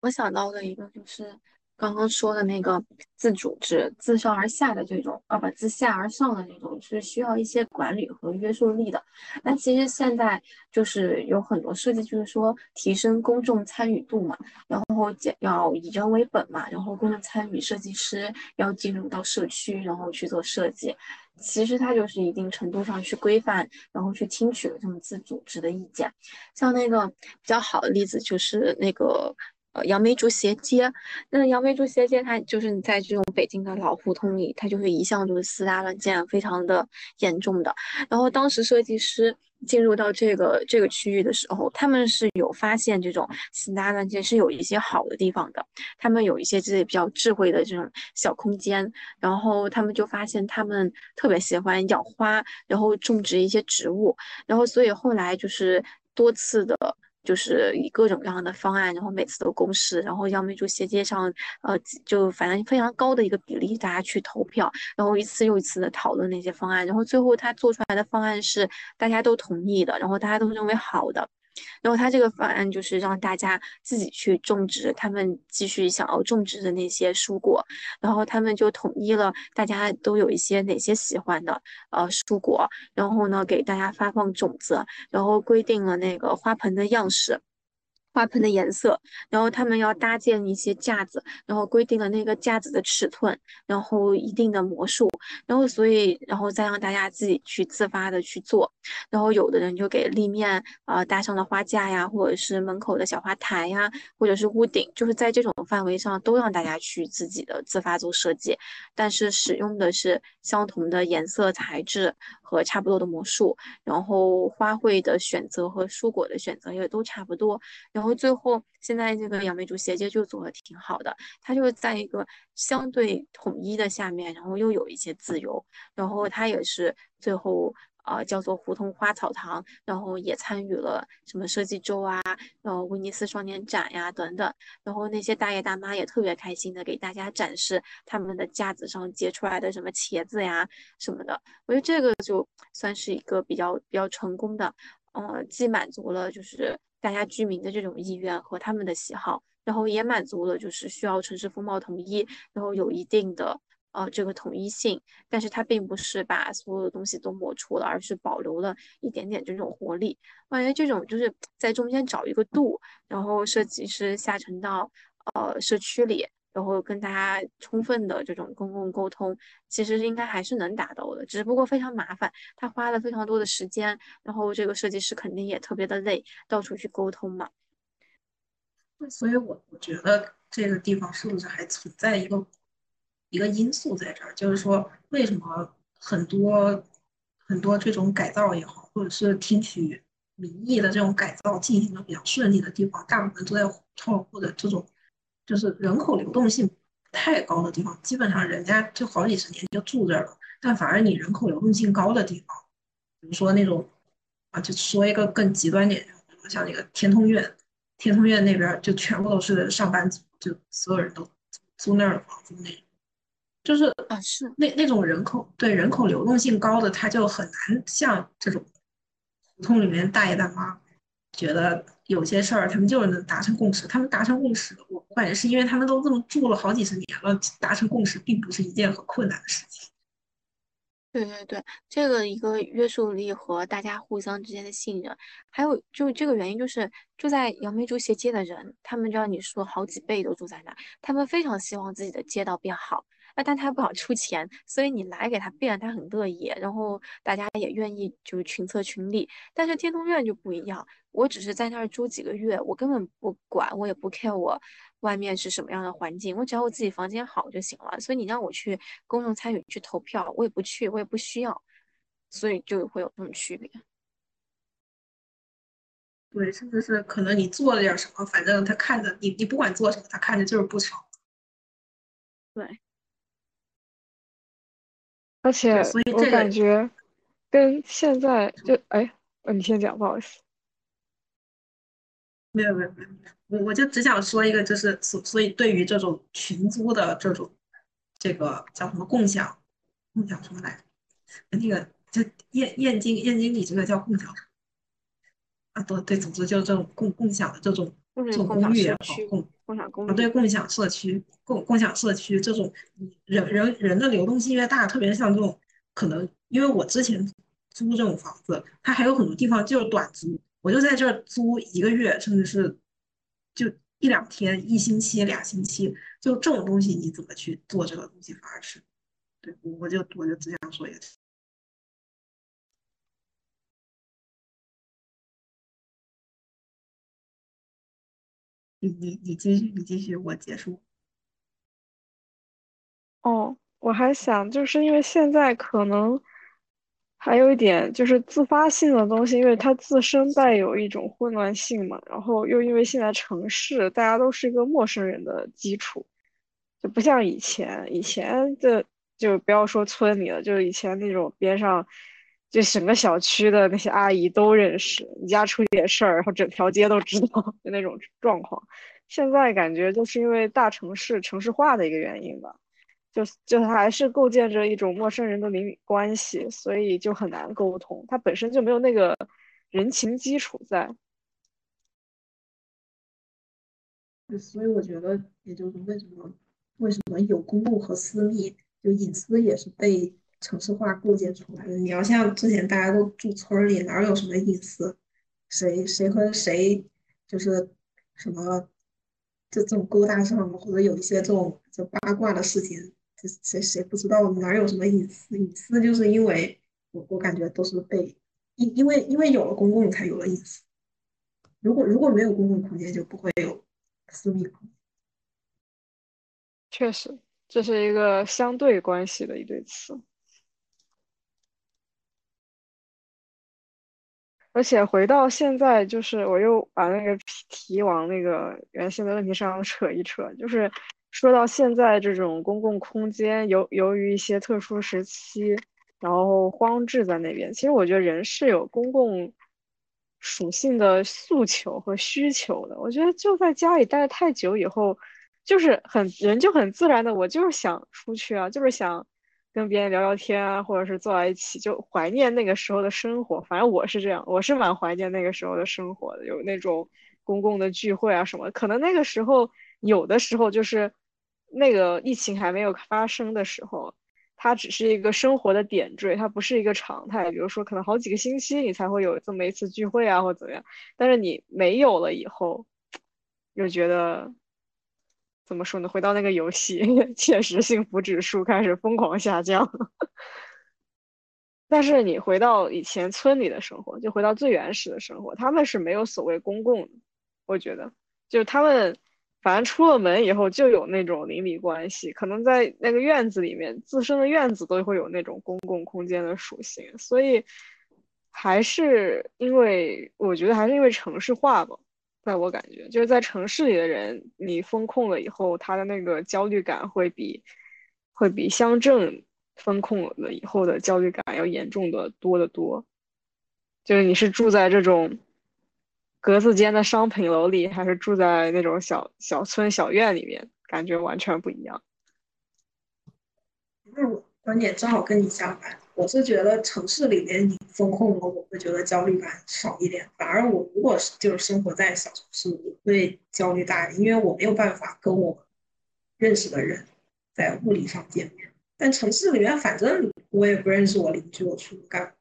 我想到的一个就是。刚刚说的那个自主制、自上而下的这种，啊不，自下而上的那种，是需要一些管理和约束力的。那其实现在就是有很多设计，就是说提升公众参与度嘛，然后要以人为本嘛，然后公众参与，设计师要进入到社区，然后去做设计。其实它就是一定程度上去规范，然后去听取了这种自组织的意见。像那个比较好的例子就是那个。呃杨梅竹斜街。那杨梅竹斜街它就是你在这种北京的老胡同里，它就是一向就是私搭乱建非常的严重的。然后当时设计师。进入到这个这个区域的时候，他们是有发现这种私搭乱建是有一些好的地方的，他们有一些这些比较智慧的这种小空间，然后他们就发现他们特别喜欢养花，然后种植一些植物，然后所以后来就是多次的。就是以各种各样的方案，然后每次都公示，然后要么就衔接上，呃，就反正非常高的一个比例，大家去投票，然后一次又一次的讨论那些方案，然后最后他做出来的方案是大家都同意的，然后大家都认为好的。然后他这个方案就是让大家自己去种植他们继续想要种植的那些蔬果，然后他们就统一了大家都有一些哪些喜欢的呃蔬果，然后呢给大家发放种子，然后规定了那个花盆的样式。花盆的颜色，然后他们要搭建一些架子，然后规定了那个架子的尺寸，然后一定的模数，然后所以，然后再让大家自己去自发的去做，然后有的人就给立面啊搭上了花架呀，或者是门口的小花台呀，或者是屋顶，就是在这种范围上都让大家去自己的自发做设计，但是使用的是相同的颜色材质和差不多的模数，然后花卉的选择和蔬果的选择也都差不多，然后。最后，现在这个杨梅竹斜街就做的挺好的，它就是在一个相对统一的下面，然后又有一些自由，然后它也是最后。呃，叫做胡同花草堂，然后也参与了什么设计周啊，然后威尼斯双年展呀等等，然后那些大爷大妈也特别开心的给大家展示他们的架子上结出来的什么茄子呀什么的，我觉得这个就算是一个比较比较成功的，呃，既满足了就是大家居民的这种意愿和他们的喜好，然后也满足了就是需要城市风貌统一，然后有一定的。呃，这个统一性，但是它并不是把所有的东西都抹除了，而是保留了一点点这种活力。我感觉这种就是在中间找一个度，然后设计师下沉到呃社区里，然后跟大家充分的这种公共沟通，其实应该还是能达到的，只不过非常麻烦，他花了非常多的时间，然后这个设计师肯定也特别的累，到处去沟通嘛。所以我我觉得这个地方是不是还存在一个？一个因素在这儿，就是说，为什么很多很多这种改造也好，或者是听取民意的这种改造进行的比较顺利的地方，大部分都在胡同或者这种就是人口流动性太高的地方，基本上人家就好几十年就住这儿了。但反而你人口流动性高的地方，比如说那种啊，就说一个更极端点，像那个天通苑，天通苑那边就全部都是上班族，就所有人都租那儿的房子那种。就是啊，是那那种人口对人口流动性高的，他就很难像这种胡同里面大爷大妈，觉得有些事儿他们就是能达成共识。他们达成共识，我我感觉是因为他们都这么住了好几十年了，达成共识并不是一件很困难的事情。对对对，这个一个约束力和大家互相之间的信任，还有就这个原因，就是住在杨梅竹斜街的人，他们就像你说好几辈都住在那，他们非常希望自己的街道变好。那但他不好出钱，所以你来给他变，他很乐意，然后大家也愿意就是群策群力。但是天通苑就不一样，我只是在那儿住几个月，我根本不管，我也不 care 我外面是什么样的环境，我只要我自己房间好就行了。所以你让我去公众参与去投票，我也不去，我也不需要，所以就会有这种区别。对，甚至是可能你做了点什么，反正他看着你，你不管做什么，他看着就是不成。对。而且所以我感觉跟现在就哎，你先讲，不好意思。没有没有没有，我我就只想说一个，就是所所以对于这种群租的这种这个叫什么共享共享什么来着？那个就燕燕京燕京，你这个叫共享啊？对对，总之就是这种共共享的这种这种公寓也好，共共享公啊，对，共享社区，共共享社区这种人人人的流动性越大，特别像这种可能，因为我之前租这种房子，它还有很多地方就是短租，我就在这儿租一个月，甚至是就一两天、一星期、俩星期，就这种东西你怎么去做这个东西，反而是对，我就我就只想说一个。你你你继续，你继续，我结束。哦，我还想，就是因为现在可能还有一点就是自发性的东西，因为它自身带有一种混乱性嘛，然后又因为现在城市大家都是一个陌生人的基础，就不像以前，以前的就不要说村里了，就是以前那种边上就整个小区的那些阿姨都认识，你家出点事儿，然后整条街都知道 就那种状况。现在感觉就是因为大城市城市化的一个原因吧。就就还是构建着一种陌生人的邻里关系，所以就很难沟通。它本身就没有那个人情基础在。所以我觉得，也就是为什么为什么有公共和私密，就隐私也是被城市化构建出来的。你要像之前大家都住村里，哪有什么隐私？谁谁和谁就是什么，就这种勾搭上了，或者有一些这种就八卦的事情。就谁谁不知道哪有什么隐私？隐私就是因为我我感觉都是被因因为因为有了公共才有了隐私。如果如果没有公共空间，就不会有私密。确实，这是一个相对关系的一对词。而且回到现在，就是我又把那个题往那个原先的问题上扯一扯，就是。说到现在，这种公共空间由由于一些特殊时期，然后荒置在那边。其实我觉得人是有公共属性的诉求和需求的。我觉得就在家里待太久以后，就是很人就很自然的，我就是想出去啊，就是想跟别人聊聊天啊，或者是坐在一起，就怀念那个时候的生活。反正我是这样，我是蛮怀念那个时候的生活的，有那种公共的聚会啊什么。可能那个时候有的时候就是。那个疫情还没有发生的时候，它只是一个生活的点缀，它不是一个常态。比如说，可能好几个星期你才会有这么一次聚会啊，或怎么样。但是你没有了以后，又觉得怎么说呢？回到那个游戏，确实幸福指数开始疯狂下降。但是你回到以前村里的生活，就回到最原始的生活，他们是没有所谓公共的。我觉得，就是他们。反正出了门以后就有那种邻里关系，可能在那个院子里面，自身的院子都会有那种公共空间的属性，所以还是因为我觉得还是因为城市化吧，在我感觉就是在城市里的人，你封控了以后，他的那个焦虑感会比会比乡镇封控了以后的焦虑感要严重的多得多，就是你是住在这种。格子间的商品楼里，还是住在那种小小村小院里面，感觉完全不一样。那我观点正好跟你相反，我是觉得城市里面你风控了，我会觉得焦虑感少一点。反而我如果是就是生活在小城市，我会焦虑大一点，因为我没有办法跟我认识的人在物理上见面。但城市里面，反正我也不认识我邻居，我去干。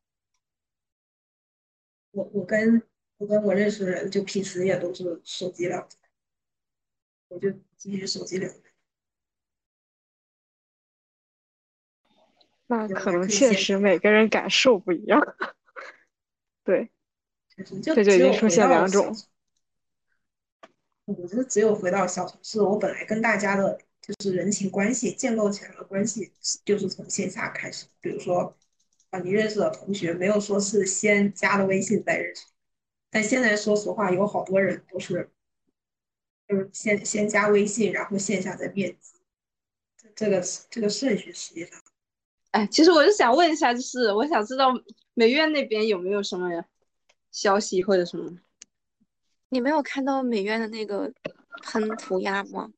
我我跟。我跟我认识的人，就平时也都是手机聊天，我就继续手机聊。那可能确实每个人感受不一样。对，这就已经出现两种。我觉得只有回到小城市，我本来跟大家的就是人情关系建构起来的关系，就是从线下开始。比如说，啊，你认识的同学，没有说是先加了微信再认识。但现在说实话，有好多人都是，就是先先加微信，然后线下再面基，这个这个顺序实际上，哎，其实我是想问一下，就是我想知道美院那边有没有什么消息或者什么？你没有看到美院的那个喷涂鸦吗？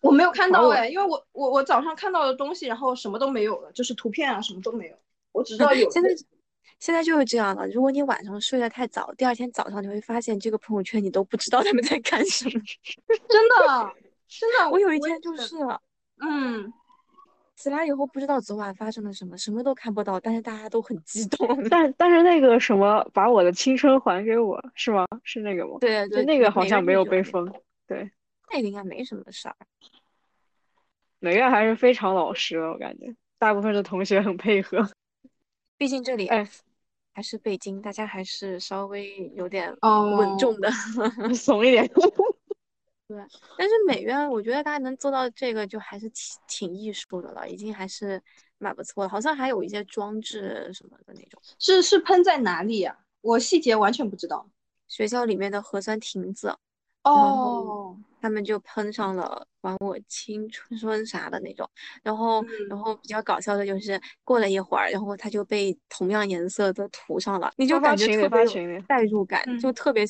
我没有看到哎，因为我我我早上看到的东西，然后什么都没有了，就是图片啊什么都没有，我只知道有。现在。现在就是这样的，如果你晚上睡得太早，第二天早上你会发现这个朋友圈你都不知道他们在干什么。真的，真的，我有一天就是，嗯，起来以后不知道昨晚发生了什么，什么都看不到，但是大家都很激动。但但是那个什么，把我的青春还给我，是吗？是那个吗？对对，那个好像没有被封。对，那个应该没什么事儿。美院还是非常老实的，我感觉大部分的同学很配合。毕竟这里哎，还是北京，大家还是稍微有点稳重的，怂一点。对，但是美院，我觉得大家能做到这个，就还是挺挺艺术的了，已经还是蛮不错的。好像还有一些装置什么的那种。是是喷在哪里呀？我细节完全不知道。学校里面的核酸亭子。哦。他们就喷上了“还我青春”啥的那种。然后，然后比较搞笑的就是过了一会儿，然后他就被同样颜色的涂上了，你就感觉特别有代入感，就特别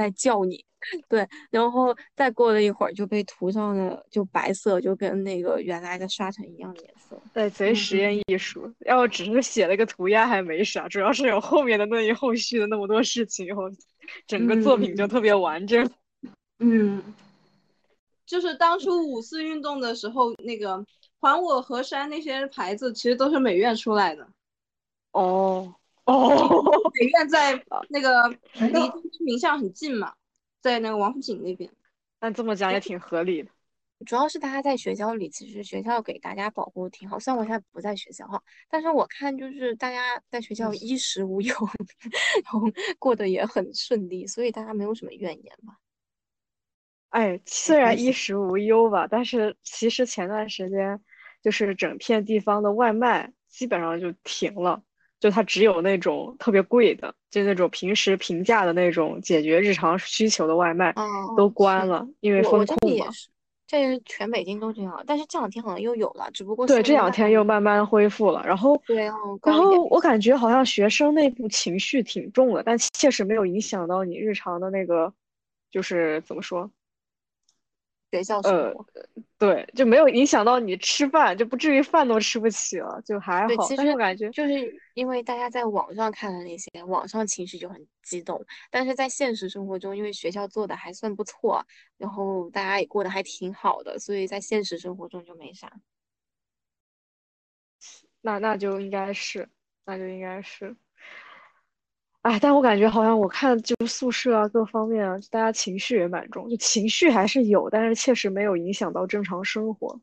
在叫你。对，然后再过了一会儿就被涂上了，就白色，就跟那个原来的刷成一样的颜色。对，贼实验艺术。要只是写了个涂鸦还没啥，主要是有后面的那一后续的那么多事情以后，整个作品就特别完整。嗯，就是当初五四运动的时候，那个“还我河山”那些牌子，其实都是美院出来的。哦哦，北院在那个离名校很近嘛。在那个王府井那边，那这么讲也挺合理的。主要是大家在学校里，其实学校给大家保护挺好。虽然我现在不在学校哈，但是我看就是大家在学校衣食无忧，然后过得也很顺利，所以大家没有什么怨言吧。哎，虽然衣食无忧吧，但是其实前段时间就是整片地方的外卖基本上就停了。就它只有那种特别贵的，就那种平时平价的那种解决日常需求的外卖，都关了，因为风控嘛。这全北京都这样，但是这两天好像又有了，只不过对这两天又慢慢恢复了。然后对，然后我感觉好像学生内部情绪挺重的，但确实没有影响到你日常的那个，就是怎么说？学校生活，对，就没有影响到你吃饭，就不至于饭都吃不起了，就还好。其实我感觉就是因为大家在网上看的那些，网上情绪就很激动，但是在现实生活中，因为学校做的还算不错，然后大家也过得还挺好的，所以在现实生活中就没啥。那那就应该是，那就应该是。哎，但我感觉好像我看就是宿舍啊，各方面啊，大家情绪也蛮重，就情绪还是有，但是确实没有影响到正常生活。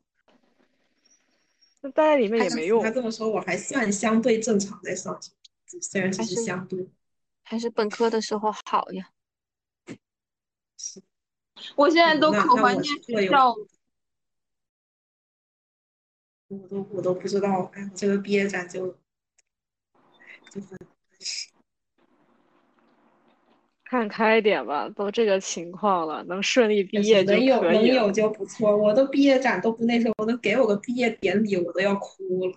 那待在里面也没用。他这么说，我还算相对正常在上学，虽然只是相对。还是本科的时候好呀。是。我现在都可怀念学校。我都我都不知道，哎，这个毕业展就，就很。看开点吧，都这个情况了，能顺利毕业就可以。能有能有就不错。我都毕业展都不那什么，能给我个毕业典礼，我都要哭了。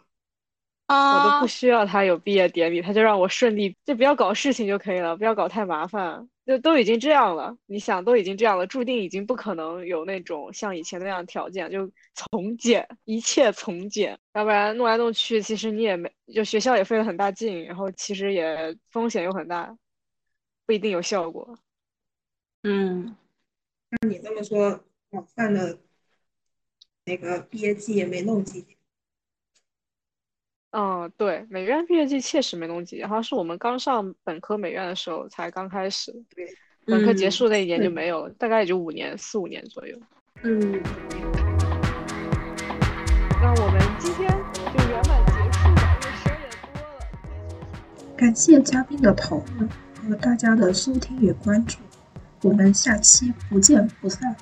啊！我都不需要他有毕业典礼，他就让我顺利，就不要搞事情就可以了，不要搞太麻烦。就都已经这样了，你想都已经这样了，注定已经不可能有那种像以前那样条件，就从简，一切从简，要不然弄来弄去，其实你也没，就学校也费了很大劲，然后其实也风险又很大。不一定有效果。嗯，那你这么说，广泛的那个毕业季也没弄几节。嗯，对，美院毕业季确实没弄几节，好像是我们刚上本科美院的时候才刚开始。对，本科结束那一年就没有，大概也就五年，四五年左右。嗯。那我们今天就圆满结束了，因为十二点多了。感谢嘉宾的讨论。和大家的收听与关注，我们下期不见不散。